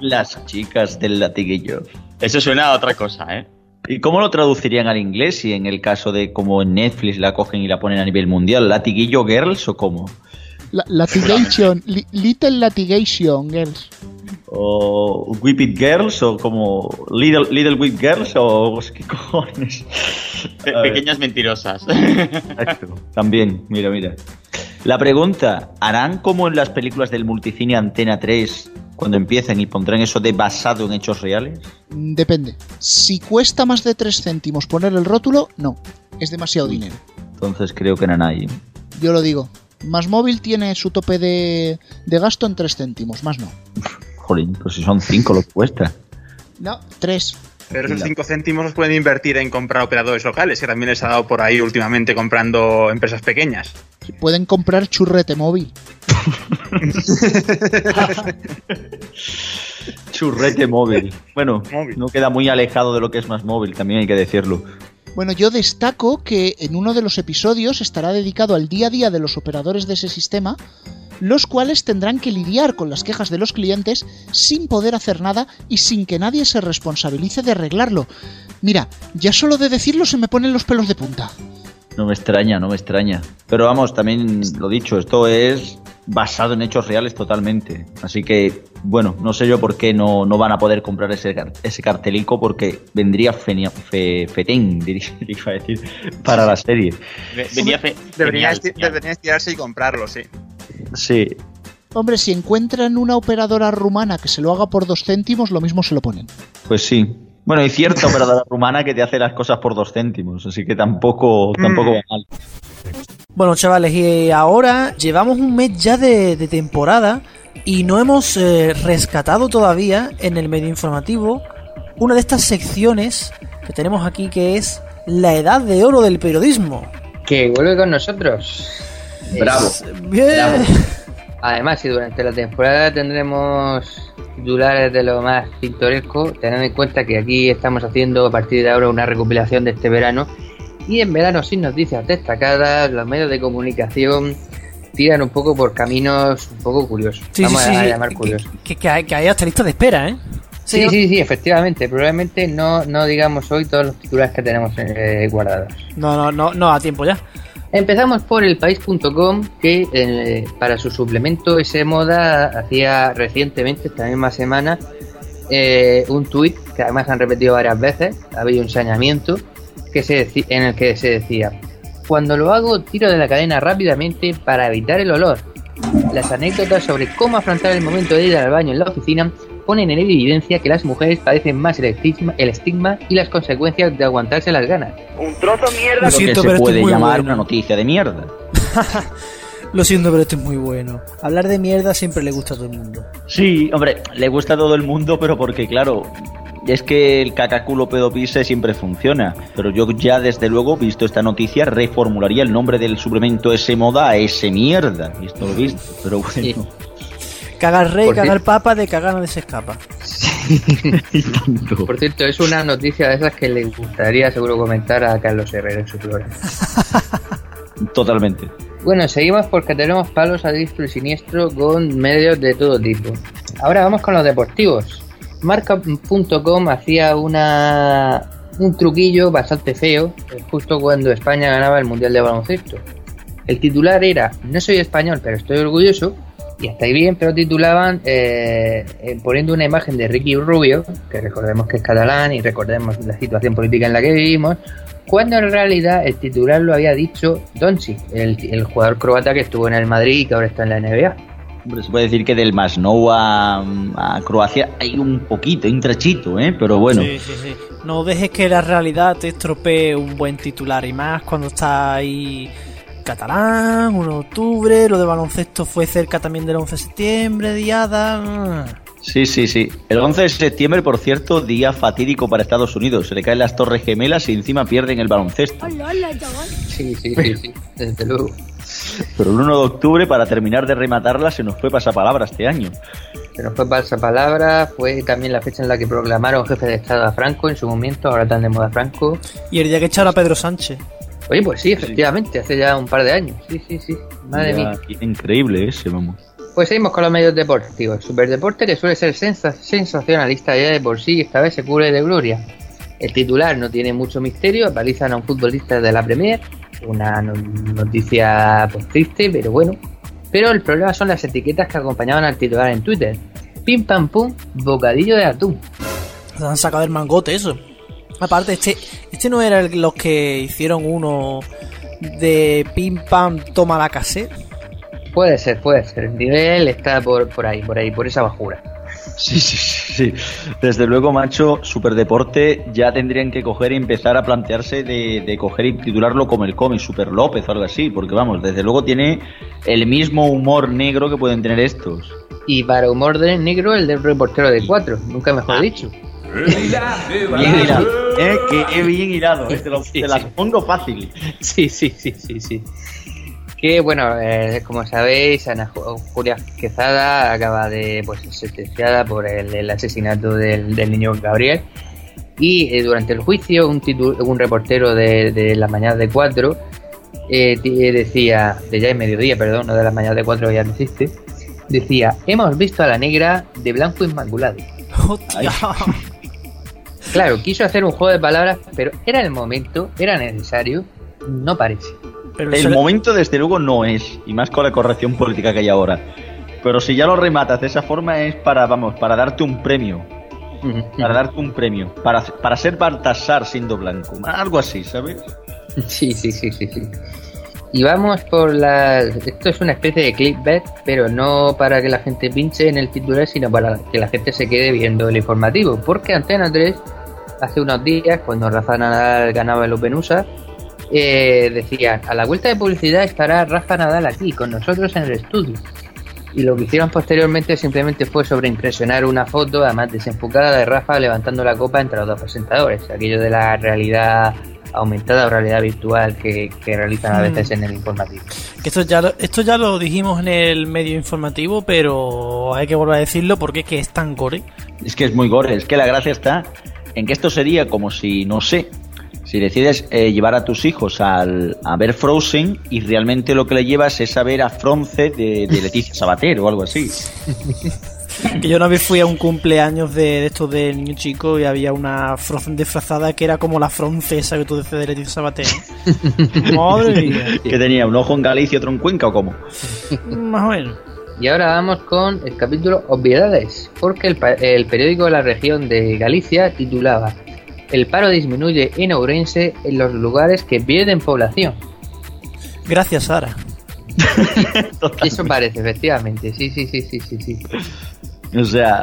Las chicas del latiguillo. Eso suena a otra cosa, ¿eh? ¿Y cómo lo traducirían al inglés si en el caso de como en Netflix la cogen y la ponen a nivel mundial? ¿Latiguillo Girls o cómo? La- latigation, li- little litigation, girls. ¿O Whip It Girls o como Little, Little Whip Girls o qué cojones? Pe- pequeñas mentirosas. Exacto. También, mira, mira. La pregunta, ¿harán como en las películas del multicine Antena 3 cuando empiecen y pondrán eso de basado en hechos reales? Mm, Depende. Si cuesta más de 3 céntimos poner el rótulo, no. Es demasiado dinero. Entonces creo que Nanay. Yo lo digo. Más móvil tiene su tope de, de gasto en 3 céntimos, más no. Jolín, pues si son 5 lo que cuesta. No, 3. Pero esos 5 céntimos los pueden invertir en comprar operadores locales, que también les ha dado por ahí últimamente comprando empresas pequeñas. Pueden comprar churrete móvil. Churrete móvil. Bueno, no queda muy alejado de lo que es más móvil, también hay que decirlo. Bueno, yo destaco que en uno de los episodios estará dedicado al día a día de los operadores de ese sistema, los cuales tendrán que lidiar con las quejas de los clientes sin poder hacer nada y sin que nadie se responsabilice de arreglarlo. Mira, ya solo de decirlo se me ponen los pelos de punta. No me extraña, no me extraña. Pero vamos, también lo dicho, esto es basado en hechos reales totalmente. Así que, bueno, no sé yo por qué no, no van a poder comprar ese, ese cartelico porque vendría fenia- fe- fetén, diría, iba a decir, para la serie. Venía fe- deberían estirarse y comprarlo, sí. Sí, Hombre, si encuentran una operadora rumana que se lo haga por dos céntimos, lo mismo se lo ponen. pues sí. Bueno, hay cierta operadora rumana que te hace las cosas por dos céntimos, así que tampoco, tampoco va mal. Bueno, chavales, y ahora llevamos un mes ya de, de temporada y no hemos eh, rescatado todavía en el medio informativo una de estas secciones que tenemos aquí que es la edad de oro del periodismo. Que vuelve con nosotros. Bravo. Bravo. Además, si durante la temporada tendremos titulares de lo más pintoresco, tened en cuenta que aquí estamos haciendo a partir de ahora una recopilación de este verano. Y en verano sin noticias destacadas, los medios de comunicación tiran un poco por caminos un poco curiosos. Sí, Vamos sí, a sí, llamar curiosos. Que, que hay, que hay hasta lista de espera, ¿eh? Sí, sí, sí, efectivamente. Probablemente no, no digamos hoy todos los titulares que tenemos eh, guardados. No, no, no, no, a tiempo ya. Empezamos por elpaís.com, que eh, para su suplemento ese moda hacía recientemente, esta misma semana, eh, un tuit que además han repetido varias veces, había un saneamiento que se en el que se decía, cuando lo hago tiro de la cadena rápidamente para evitar el olor. Las anécdotas sobre cómo afrontar el momento de ir al baño en la oficina ponen en evidencia que las mujeres padecen más el estigma, el estigma y las consecuencias de aguantarse las ganas. Un trozo de mierda. Lo Lo siento, que pero se esto es puede muy llamar bueno. una noticia de mierda. Lo siento, pero esto es muy bueno. Hablar de mierda siempre le gusta a todo el mundo. Sí, hombre, le gusta a todo el mundo, pero porque, claro, es que el cacaculo pedopise siempre funciona. Pero yo ya, desde luego, visto esta noticia, reformularía el nombre del suplemento ese moda a ese mierda. Y esto lo he visto, pero bueno. Cagar rey, Por cagar cierto- papa, de cagar nadie se escapa. Por cierto, es una noticia de esas que le gustaría seguro comentar a Carlos Herrera en su programa. Totalmente. Bueno, seguimos porque tenemos palos a diestro y siniestro con medios de todo tipo. Ahora vamos con los deportivos. Marca.com hacía una un truquillo bastante feo eh, justo cuando España ganaba el Mundial de Baloncesto. El titular era No soy español, pero estoy orgulloso. Y hasta ahí bien, pero titulaban eh, eh, poniendo una imagen de Ricky Rubio, que recordemos que es catalán y recordemos la situación política en la que vivimos, cuando en realidad el titular lo había dicho Doncic, el, el jugador croata que estuvo en el Madrid y que ahora está en la NBA. Hombre, se puede decir que del Masnou a, a Croacia hay un poquito, hay un trachito, ¿eh? Pero bueno. Sí, sí, sí. No dejes que la realidad te estropee un buen titular y más cuando está ahí catalán, 1 de octubre, lo de baloncesto fue cerca también del 11 de septiembre, diada. Sí, sí, sí. El 11 de septiembre, por cierto, día fatídico para Estados Unidos. Se le caen las torres gemelas y encima pierden el baloncesto. Sí, sí, sí, sí, desde luego. Pero el 1 de octubre, para terminar de rematarla, se nos fue pasapalabra este año. Se nos fue falsa palabra, fue también la fecha en la que proclamaron jefe de Estado a Franco en su momento, ahora tan de moda Franco. Y el día que echaron a Pedro Sánchez. Oye, pues sí, efectivamente, hace ya un par de años. Sí, sí, sí. Madre Ya, mía. Increíble ese, vamos. Pues seguimos con los medios deportivos. Superdeporte que suele ser sensa- sensacionalista ya de por sí, esta vez se cubre de gloria. El titular no tiene mucho misterio, palizan a un futbolista de la Premier, una no- noticia pues triste, pero bueno. Pero el problema son las etiquetas que acompañaban al titular en Twitter. Pim pam pum, bocadillo de atún. Se han sacado del mangote eso. Aparte, este, este no era el- los que hicieron uno de pim pam toma la cassette. Puede ser, puede ser. El nivel está por, por ahí, por ahí, por esa bajura. Sí, sí, sí, sí. Desde luego, macho, Superdeporte ya tendrían que coger y empezar a plantearse de, de coger y titularlo como el cómic Super López o algo así, porque vamos, desde luego tiene el mismo humor negro que pueden tener estos. Y para humor de negro, el del reportero de 4, nunca mejor dicho. Bien hilado, ¿eh? Que bien hilado, eh, te, lo- te las pongo fácil. Sí, sí, sí, sí, sí. Que bueno, eh, como sabéis, Ana Ju- Julia Quezada acaba de pues ser sentenciada por el, el asesinato del, del niño Gabriel. Y eh, durante el juicio, un, titu- un reportero de, de las mañanas de 4 eh, ti- decía, de ya en mediodía, perdón, no de las mañanas de 4 ya no existe, decía: Hemos visto a la negra de blanco inmaculado. Claro, quiso hacer un juego de palabras, pero era el momento, era necesario, no parece. Pero El momento, desde luego, no es, y más con la corrección política que hay ahora. Pero si ya lo rematas de esa forma es para, vamos, para darte un premio. Para darte un premio. Para, para ser Baltasar siendo blanco. Algo así, ¿sabes? Sí, sí, sí, sí, sí. Y vamos por la... Esto es una especie de clickbait, pero no para que la gente pinche en el titular, sino para que la gente se quede viendo el informativo. Porque Antena 3, hace unos días, cuando Rafa Nadal ganaba el Open USA, eh, decían, a la vuelta de publicidad estará Rafa Nadal aquí, con nosotros en el estudio. Y lo que hicieron posteriormente simplemente fue sobreimpresionar una foto, además desenfocada, de Rafa levantando la copa entre los dos presentadores. Aquello de la realidad aumentada o realidad virtual que, que realizan a Mm. veces en el informativo. Esto ya, lo- esto ya lo dijimos en el medio informativo, pero hay que volver a decirlo porque es que es tan gore. Es que es muy gore, es que la gracia está en que esto sería como si, no sé, si decides eh, llevar a tus hijos al, a ver Frozen y realmente lo que le llevas es a ver a Fronce de, de Leticia Sabater o algo así. Que yo una vez fui a un cumpleaños de, de estos de niño chico y había una Frozen disfrazada que era como la francesa que tú dices de Leticia Sabater. Madre mía. que tenía un ojo en Galicia y otro en Cuenca o cómo. Más o menos. Y ahora vamos con el capítulo Obviedades, porque el, pa- el periódico de la región de Galicia titulaba El paro disminuye en Ourense en los lugares que pierden población. Gracias, Sara. Eso parece, efectivamente. Sí, sí, sí, sí, sí, sí. O sea,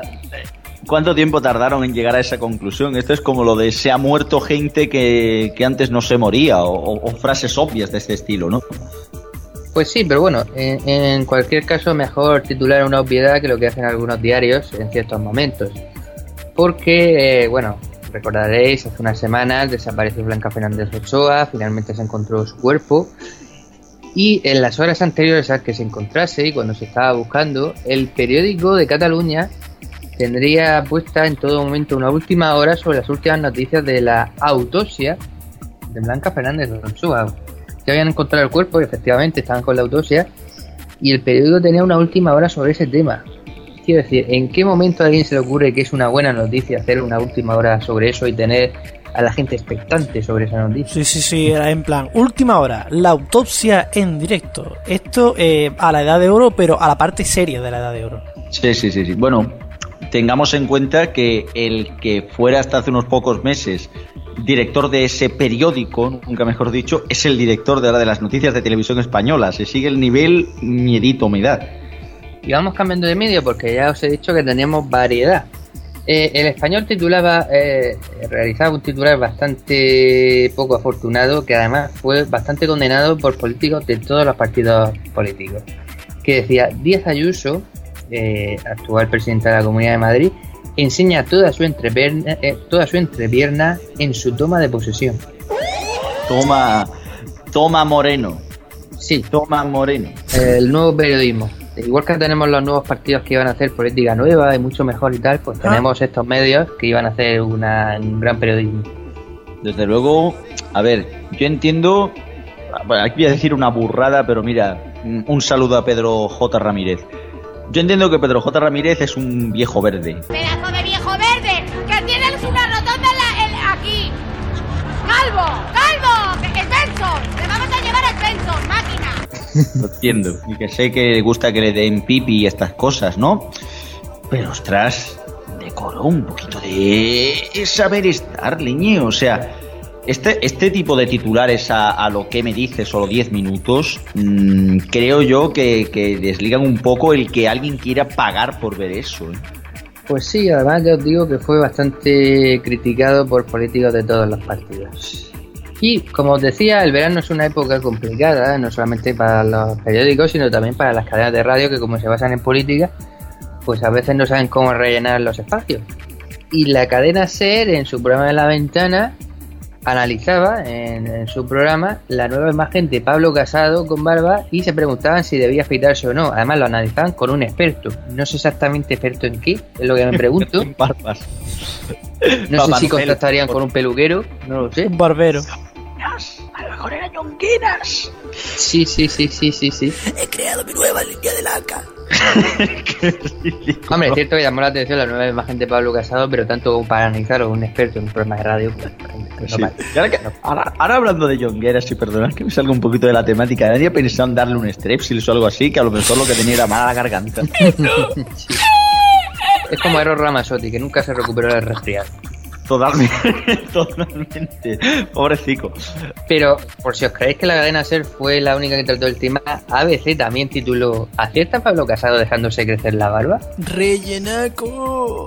¿cuánto tiempo tardaron en llegar a esa conclusión? Esto es como lo de se ha muerto gente que, que antes no se moría o frases obvias de este estilo, ¿no? Pues sí, pero bueno, en, cualquier caso mejor titular una obviedad que lo que hacen algunos diarios en ciertos momentos. Porque, eh, bueno, recordaréis, hace unas semanas desapareció Blanca Fernández Ochoa, finalmente se encontró su cuerpo. Y en las horas anteriores a que se encontrase y cuando se estaba buscando, el periódico de Cataluña tendría puesta en todo momento una última hora sobre las últimas noticias de la autopsia de Blanca Fernández Ochoa. Ya habían encontrado el cuerpo y efectivamente estaban con la autopsia y el periódico tenía una última hora sobre ese tema. Quiero decir, ¿en qué momento a alguien se le ocurre que es una buena noticia hacer una última hora sobre eso y tener a la gente expectante sobre esa noticia? Sí, sí, sí, era en plan, última hora, la autopsia en directo. Esto eh, a la edad de oro, pero a la parte seria de la edad de oro. Sí, sí, sí, sí. Bueno, tengamos en cuenta que el que fuera hasta hace unos pocos meses director de ese periódico, nunca mejor dicho, es el director de ahora de las noticias de televisión española. Se sigue el nivel miedito me da. Y vamos cambiando de medio porque ya os he dicho que teníamos variedad. Eh, el español titulaba, eh, realizaba un titular bastante poco afortunado que además fue bastante condenado por políticos de todos los partidos políticos. Que decía, Díaz Ayuso, eh, actual presidenta de la Comunidad de Madrid, enseña toda su, entrepierna, eh, toda su entrepierna en su toma de posesión. Toma, toma Moreno. Sí. Toma Moreno. El nuevo periodismo. Igual que tenemos los nuevos partidos que iban a hacer política nueva y mucho mejor y tal, pues tenemos estos medios que iban a hacer una- un gran periodismo. Desde luego, a ver, yo entiendo. Bueno, aquí voy a decir una burrada, pero mira, un saludo a Pedro J. Ramírez. Yo entiendo que Pedro J. Ramírez es un viejo verde. Pedazo de viejo verde, que tienes una rotonda en la- en- aquí. Calvo, calvo, Spencer, te vamos a llevar a Spencer, máquina. Lo entiendo. Y que sé que le gusta que le den pipi y estas cosas, ¿no? Pero ostras, decoro un poquito de saber estar, leñe. O sea, este, este tipo de titulares a, a lo que me dices, solo 10 minutos, mm, creo yo que, desligan un poco el que alguien quiera pagar por ver eso. ¿eh? Pues sí, además ya os digo que fue bastante criticado por políticos de todos los partidos. Y como os decía, el verano es una época complicada, no solamente para los periódicos, sino también para las cadenas de radio que como se basan en política, pues a veces no saben cómo rellenar los espacios. Y la cadena SER en su programa de la ventana analizaba en, en su programa la nueva imagen de Pablo Casado con barba y se preguntaban si debía afeitarse o no. Además lo analizaban con un experto. No sé exactamente experto en qué, es lo que me pregunto. Barbas. No sé si contactarían con un peluquero, no lo sé. Un barbero. A lo mejor eran ñonguinas. Sí, sí, sí, sí, sí, sí. He creado mi nueva línea de laca. Hombre, es cierto que llamó la atención la nueva imagen de Pablo Casado, pero tanto como para analizar a un experto en un programa de radio. pues, pues, Sí. no ahora, que- ahora- ahora hablando de jongueras, y perdonad que me salga un poquito de la temática, nadie pensado en darle un strepsil o algo así, que a lo mejor lo que tenía era mala garganta. Es como Eros Ramazzotti, que nunca se recuperó del resfriado. Totalmente, totalmente. Pobrecico. Pero, por si os creéis que la cadena SER fue la única que trató el tema, ABC también tituló ¿Acierta Pablo Casado dejándose crecer la barba? Rellenaco.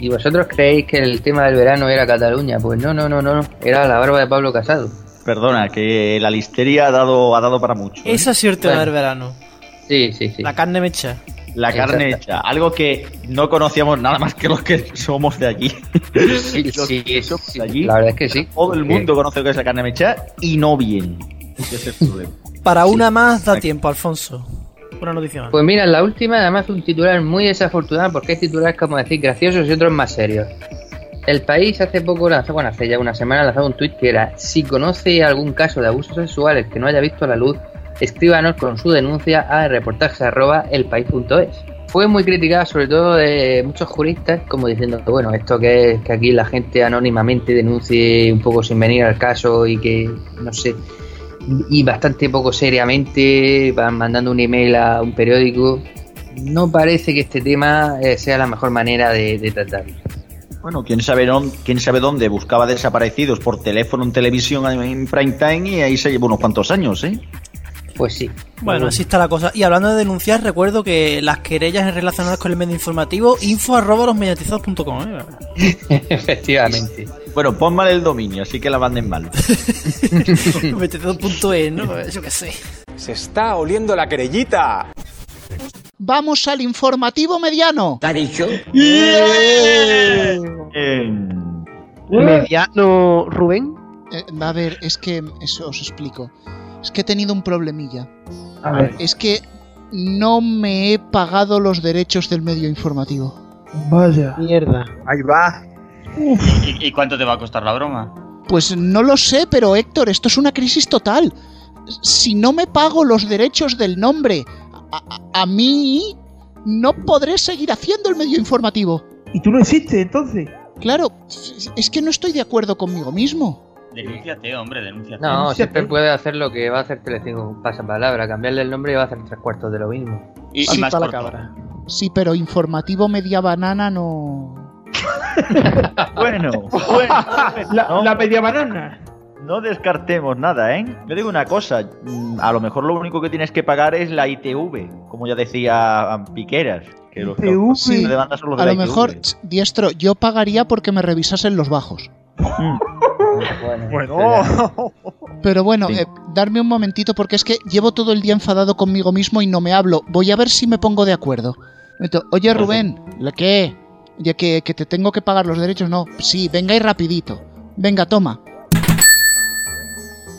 ¿Y vosotros creéis que el tema del verano era Cataluña? Pues no, no, no, no, era la barba de Pablo Casado. Perdona, que la listeria ha dado, ha dado para mucho. ¿eh? Esa sí el tema del verano. Sí, sí, sí. La carne mecha. La carne Exacto. hecha, algo que no conocíamos nada más que los que somos de allí. Sí, Los sí, que somos sí, de allí. La verdad es que sí. Todo el mundo conoce lo que es la carne mecha y no bien. Ese es el problema. Para una más da tiempo, Alfonso. Una noticia más. Pues mira, la última además un titular muy desafortunado porque hay titulares como decir graciosos y otros más serios. El país hace poco lanzó, bueno, hace ya una semana lanzó un tuit que era si conoce algún caso de abusos sexuales que no haya visto la luz, escríbanos con su denuncia a reportajes arroba elpaís.es. Fue muy criticada sobre todo de muchos juristas como diciendo que bueno, esto que es que aquí la gente anónimamente denuncie un poco sin venir al caso y que no sé, y bastante poco seriamente van mandando un email a un periódico. No parece que este tema eh, sea la mejor manera de, de tratarlo. Bueno, quién sabe, dónde, quién sabe dónde buscaba desaparecidos por teléfono en televisión en prime time y ahí se llevó unos cuantos años, ¿eh? Pues sí. Bueno, así está la cosa. Y hablando de denunciar, recuerdo que las querellas relacionadas con el medio informativo, info arroba losmediatizados.com, ¿eh? Efectivamente. Bueno, pon mal el dominio, así que la manden mal. Mediatizados.es, ¿no? Yo qué sé. Se está oliendo la querellita. Vamos al informativo mediano. ¿Te ha dicho? Mediano, Rubén. Eh, a ver, es que eso os explico. Es que he tenido un problemilla. A ver. Es que no me he pagado los derechos del medio informativo. Vaya. Mierda. Ahí va. ¿Y, y cuánto te va a costar la broma? Pues no lo sé, pero Héctor, esto es una crisis total. Si no me pago los derechos del nombre a, mí, no podré seguir haciendo el medio informativo. ¿Y tú no existes entonces? Claro, es que no estoy de acuerdo conmigo mismo. Denúnciate, hombre, denúnciate. No, siempre puede hacer lo que va a hacer Telecinco, un pasapalabra, cambiarle el nombre y va a hacer tres cuartos de lo mismo. Y, Así y más la cabra. Sí, pero informativo media banana no. Bueno, La, la media banana. no descartemos nada, ¿eh? Yo digo una cosa, mm, a lo mejor lo único que tienes que pagar es la ITV, como ya decía Piqueras, que los que los Sí, de banda son los a lo ITV. mejor, diestro, yo pagaría porque me revisasen los bajos. Bueno. Pero bueno, eh, darme un momentito porque es que llevo todo el día enfadado conmigo mismo y no me hablo. Voy a ver si me pongo de acuerdo. Oye Rubén, ¿la qué? Ya que, que te tengo que pagar los derechos, no. Sí, venga y rapidito. Venga, toma.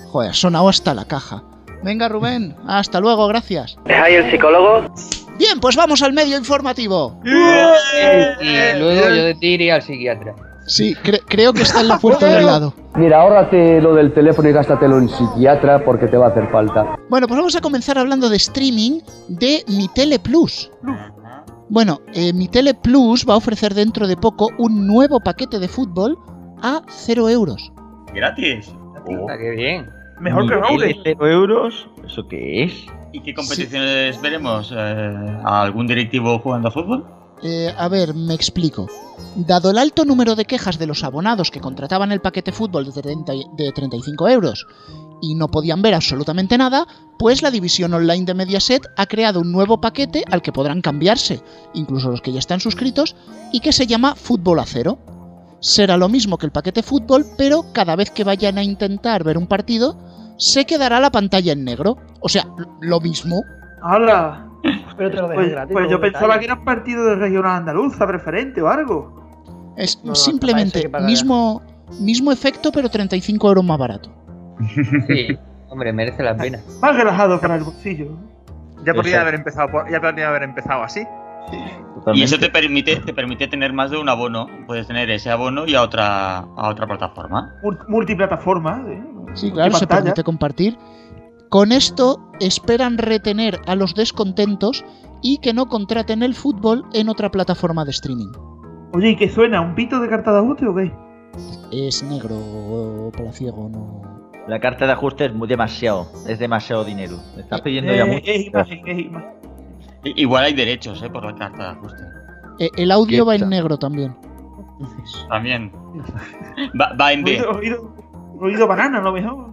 Joder, ha sonado hasta la caja. Venga Rubén, hasta luego, gracias. ¿Dejáis el psicólogo? Bien, pues vamos al medio informativo. Y luego yo de ti iría al psiquiatra. Sí, cre- creo que está en la puerta de al lado. Mira, ahórrate lo del teléfono y gástatelo en psiquiatra porque te va a hacer falta. Bueno, pues vamos a comenzar hablando de streaming de Mi Tele Plus. Bueno, eh, Mi Tele Plus va a ofrecer dentro de poco un nuevo paquete de fútbol a 0 euros. ¿Gratis? Ah, qué bien. Mejor que Raúl. de cero euros? ¿Eso qué es? ¿Y qué competiciones veremos? Eh, ¿A algún directivo jugando a fútbol? Eh, a ver, me explico. Dado el alto número de quejas de los abonados que contrataban el paquete fútbol de, 30 y- de 35 euros y no podían ver absolutamente nada, pues la división online de Mediaset ha creado un nuevo paquete al que podrán cambiarse, incluso los que ya están suscritos, y que se llama Fútbol a Cero. Será lo mismo que el paquete fútbol, pero cada vez que vayan a intentar ver un partido, se quedará la pantalla en negro. O sea, lo mismo. ¡Hala! Pero te lo Pues, gratis. pues yo un pensaba que era un partido de regional andaluza preferente o algo. Es No, no, simplemente mismo, mismo efecto, pero 35 euros más barato. Sí, hombre, merece la pena. Más relajado para el bolsillo. Ya podría Exacto. haber empezado, ya podría haber empezado así. Y eso te permite, te permite tener más de un abono. Puedes tener ese abono y a otra, a otra plataforma. Mul- Multiplataforma. ¿eh? Sí, claro, se permite compartir. Con esto esperan retener a los descontentos y que no contraten el fútbol en otra plataforma de streaming. Oye, ¿y qué suena? ¿Un pito de carta de ajuste o qué? Es negro o palaciego, no. La carta de ajuste es muy demasiado, es demasiado dinero. Me estás pidiendo ya Eh, mucho. es imagen, es imagen. Igual hay derechos, ¿eh? Por la carta de ajuste. Eh, el audio va en negro también. También. Va, va en B. Oído, oído, oído banana, a lo mejor.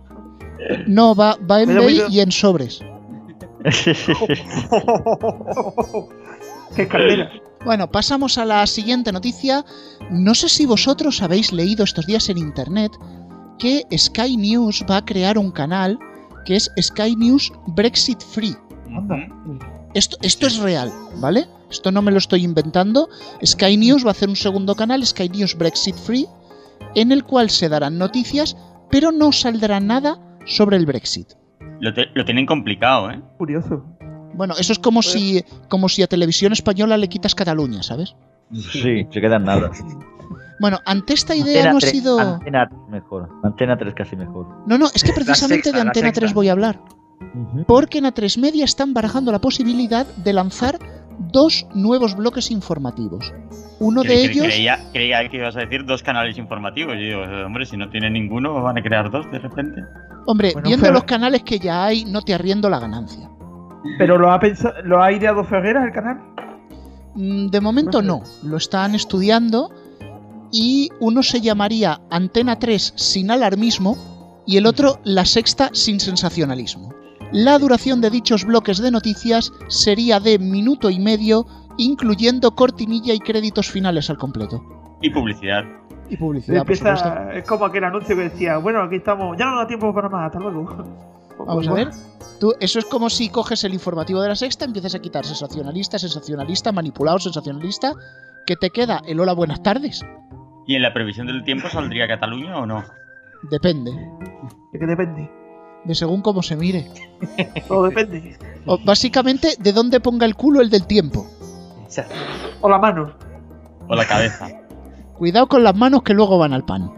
No, va, va en mira- y en sobres. ¡Qué! Bueno, pasamos a la siguiente noticia. No sé si vosotros habéis leído estos días en internet que Sky News va a crear un canal que es Sky News Brexit Free. Esto, esto es real, ¿vale? Esto no me lo estoy inventando. Sky News va a hacer un segundo canal, Sky News Brexit Free, en el cual se darán noticias, pero no saldrá nada sobre el Brexit. Lo, te- lo tienen complicado, ¿eh? Curioso. Bueno, eso es como si, como si a Televisión Española le quitas Cataluña, ¿sabes? Sí, se quedan nada. Bueno, ante esta idea Antena hemos 3, ido... Antena 3 mejor. Antena 3 casi mejor. No, no, es que precisamente sexta, de Antena sexta. 3 voy a hablar. Porque en A3 Media están barajando la posibilidad de lanzar dos nuevos bloques informativos. Uno de Cre- ellos... Creía, creía que ibas a decir dos canales informativos. Y digo, hombre, si no tiene ninguno, van a crear dos de repente. Hombre, Bueno, viendo pero- los canales que ya hay, no te arriendo la ganancia. ¿Pero lo ha, pensado, lo ha ideado Ferreras el canal? Mm, De momento no, lo están estudiando y uno se llamaría Antena 3 sin alarmismo y el otro La Sexta sin sensacionalismo. La duración de dichos bloques de noticias sería de minuto y medio, incluyendo cortinilla y créditos finales al completo. Y publicidad. Y publicidad. Empieza, es como aquel anuncio que decía, bueno, aquí estamos, ya no nos da tiempo para más, hasta luego. Vamos a ver. Tú, eso es como si coges el informativo de la sexta, empiezas a quitar sensacionalista, sensacionalista, manipulado, sensacionalista, que te queda el hola, buenas tardes. ¿Y en la previsión del tiempo saldría Cataluña o no? Depende, ¿De qué depende? De según cómo se mire. Todo depende. O, básicamente, de dónde ponga el culo el del tiempo. O la mano. O la cabeza. Cuidado con las manos que luego van al pan.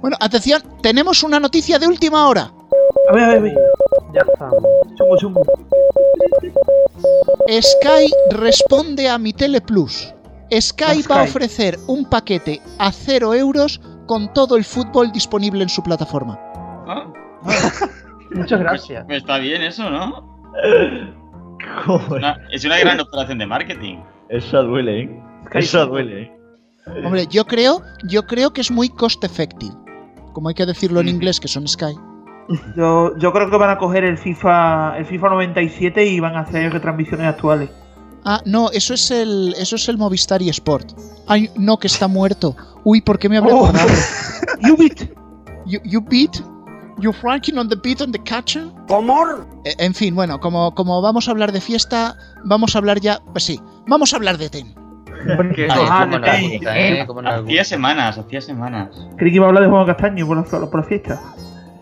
Bueno, atención, tenemos una noticia de última hora. A ver, a ver, a ver. Ya estamos. Chungo, chungo. Sky responde a mi Tele Plus. Sky La va a Sky. ofrecer un paquete a 0 euros con todo el fútbol disponible en su plataforma. Ah, Muchas gracias. pues está bien eso, ¿no? Una- es una gran operación de marketing. Esa duele, ¿eh? Esa duele, ¿eh? Hombre, yo creo, yo creo que es muy cost effective. Como hay que decirlo en inglés, que son Sky. Yo, yo creo que van a coger el FIFA, el FIFA 97 y van a hacer retransmisiones actuales. Ah, no, eso es el, eso es el Movistar y Sport. Ay, no, que está muerto. Uy, ¿por qué me habré Oh. acordado? You beat. You, you beat? You franking on the beat on the catcher? Eh, En fin, bueno, como, como vamos a hablar de fiesta, vamos a hablar ya. Pues sí, vamos a hablar de TEN. Que- Ah, cómo nos depende. gusta, ¿eh? Cómo nos Hacía semanas, hacía semanas. Creí que iba a hablar de Juan Castaño por la, por la fiesta.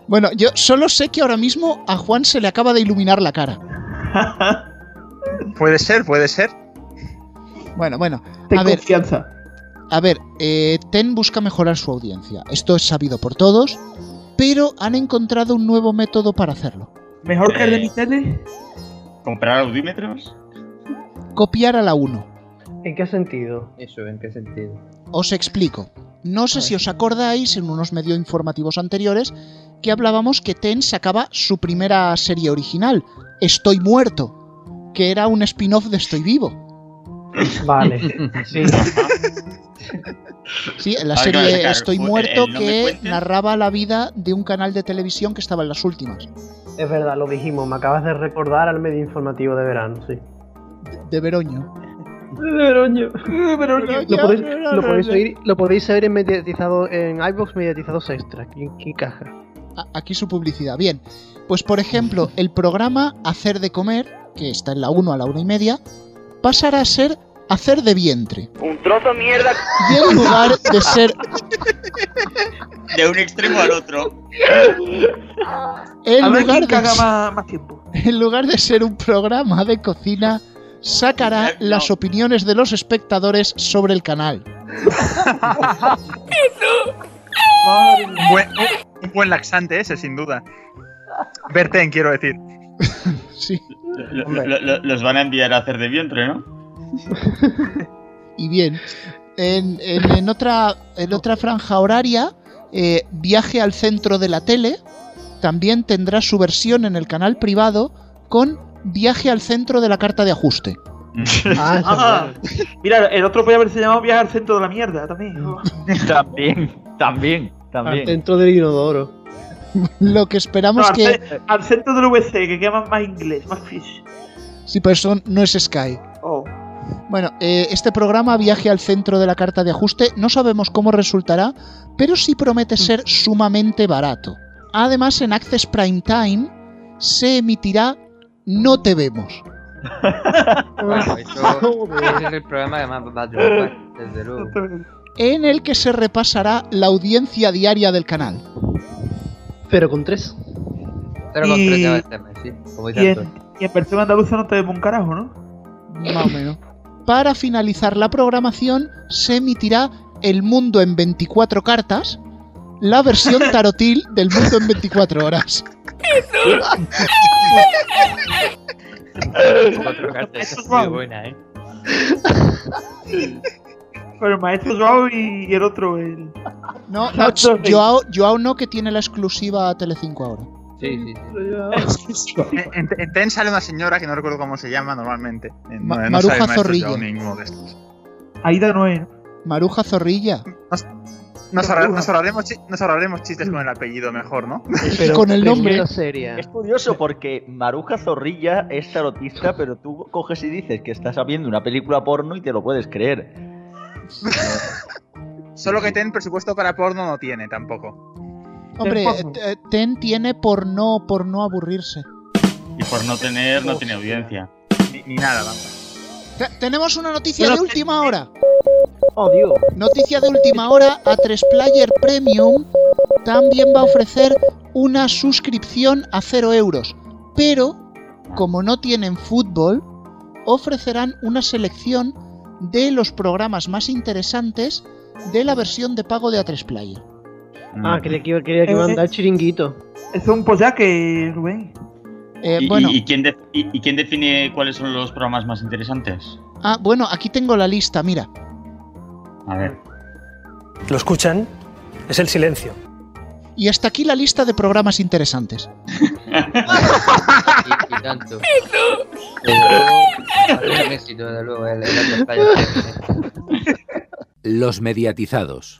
Bueno, yo solo sé que ahora mismo a Juan se le acaba de iluminar la cara. Puede ser, puede ser. Bueno, bueno. Ten A ver, confianza. A ver, eh, TEN busca mejorar su audiencia. Esto es sabido por todos, pero han encontrado un nuevo método para hacerlo. ¿Mejor que el de mi tele? ¿Comprar audímetros? Copiar a la 1. ¿En qué sentido? Eso, ¿en qué sentido? Os explico. No sé si os acordáis en unos medios informativos anteriores que hablábamos que TEN sacaba su primera serie original, Estoy muerto, que era un spin-off de Estoy vivo. Vale. Sí. Sí, en la serie claro, claro, Estoy muerto el que narraba la vida de un canal de televisión que estaba en las últimas. Es verdad, lo dijimos. Me acabas de recordar al medio informativo de verano, sí. De Veroño. De Veroño. Lo podéis, lo podéis oír, lo podéis ver en mediatizado en iVoox mediatizados extra. Aquí, aquí caja. Aquí su publicidad. Bien, pues por ejemplo, el programa Hacer de Comer, que está en la 1 a la 1 y media, pasará a ser Hacer de Vientre. Un trozo mierda. Y en lugar de ser, De un extremo al otro. en a ver lugar quién caga de, más, más tiempo. en lugar de ser un programa de cocina, sacará no. las opiniones de los espectadores sobre el canal. Un buen, un buen laxante ese, sin duda. Verten, quiero decir. Sí. Lo- lo- lo- los van a enviar a hacer de vientre, ¿no? Y bien, en, en- en otra, en otra franja horaria, eh, Viaje al centro de la tele también tendrá su versión en el canal privado con Viaje al centro de la carta de ajuste. Ah, Ah, mira, el otro podría haberse llamado Viaje al centro de la mierda también. También, también, Al también. centro del inodoro. Lo que No, esperamos al, que... al centro del VC, que queda más, más inglés, más fish. Sí, pero eso no es Sky. Bueno, eh, este programa viaje al centro de la carta de ajuste. No sabemos cómo resultará, pero sí promete ser sumamente barato. Además, en Access Prime Time se emitirá No Te Vemos. Bueno, eso, ese es el programa que más va a triunfar, desde luego. en el que se repasará la audiencia diaria del canal. Pero con tres. Pero con Y- tres ya va este sí. Como Y dice Antonio. en, y en versión andaluza no te vemos un carajo, ¿no? Más o menos. Para finalizar la programación, se emitirá El Mundo en 24 cartas, la versión tarotil del Mundo en 24 horas. Cartas, muy buena, ¿eh? Pero el maestro Joao y, y el otro, el. No, no, Joao, Joao no, que tiene la exclusiva a Telecinco ahora. Sí, sí, sí. En, en- en TEN sale una señora que no recuerdo cómo se llama normalmente. En- Ma- no- no Maruja maestro Zorrilla. Joao ni ninguno de estos. Aida Noé. Maruja Zorrilla. Nos, ahorra- nos ahorraremos, chi- nos ahorraremos chistes con el apellido mejor, ¿no? Pero con el nombre. seria. Es curioso porque Maruja Zorrilla es tarotista, pero tú coges y dices que estás viendo una película porno y te lo puedes creer. Solo que TEN presupuesto para porno no tiene tampoco. Hombre, Ten eh, eh, Ten tiene por no, por no aburrirse. Y por no tener, no tiene audiencia. Ni, ni nada, vamos. Te- tenemos una noticia de última hora. Oh, Dios. Noticia de última hora, a 3 Player Premium también va a ofrecer una suscripción a 0 euros. Pero, como no tienen fútbol, ofrecerán una selección de los programas más interesantes de la versión de pago de A3 Player. Ah, quería que, quería que Eh, mandar chiringuito. Es un pollaque, Rubén. Eh, ¿Y, bueno, y- y quién de- y- y quién define cuáles son los programas más interesantes? ah, bueno, aquí tengo la lista, mira. A ver. ¿Lo escuchan? Es el silencio. Y hasta aquí la lista de programas interesantes. Y, tanto. A. Los mediatizados.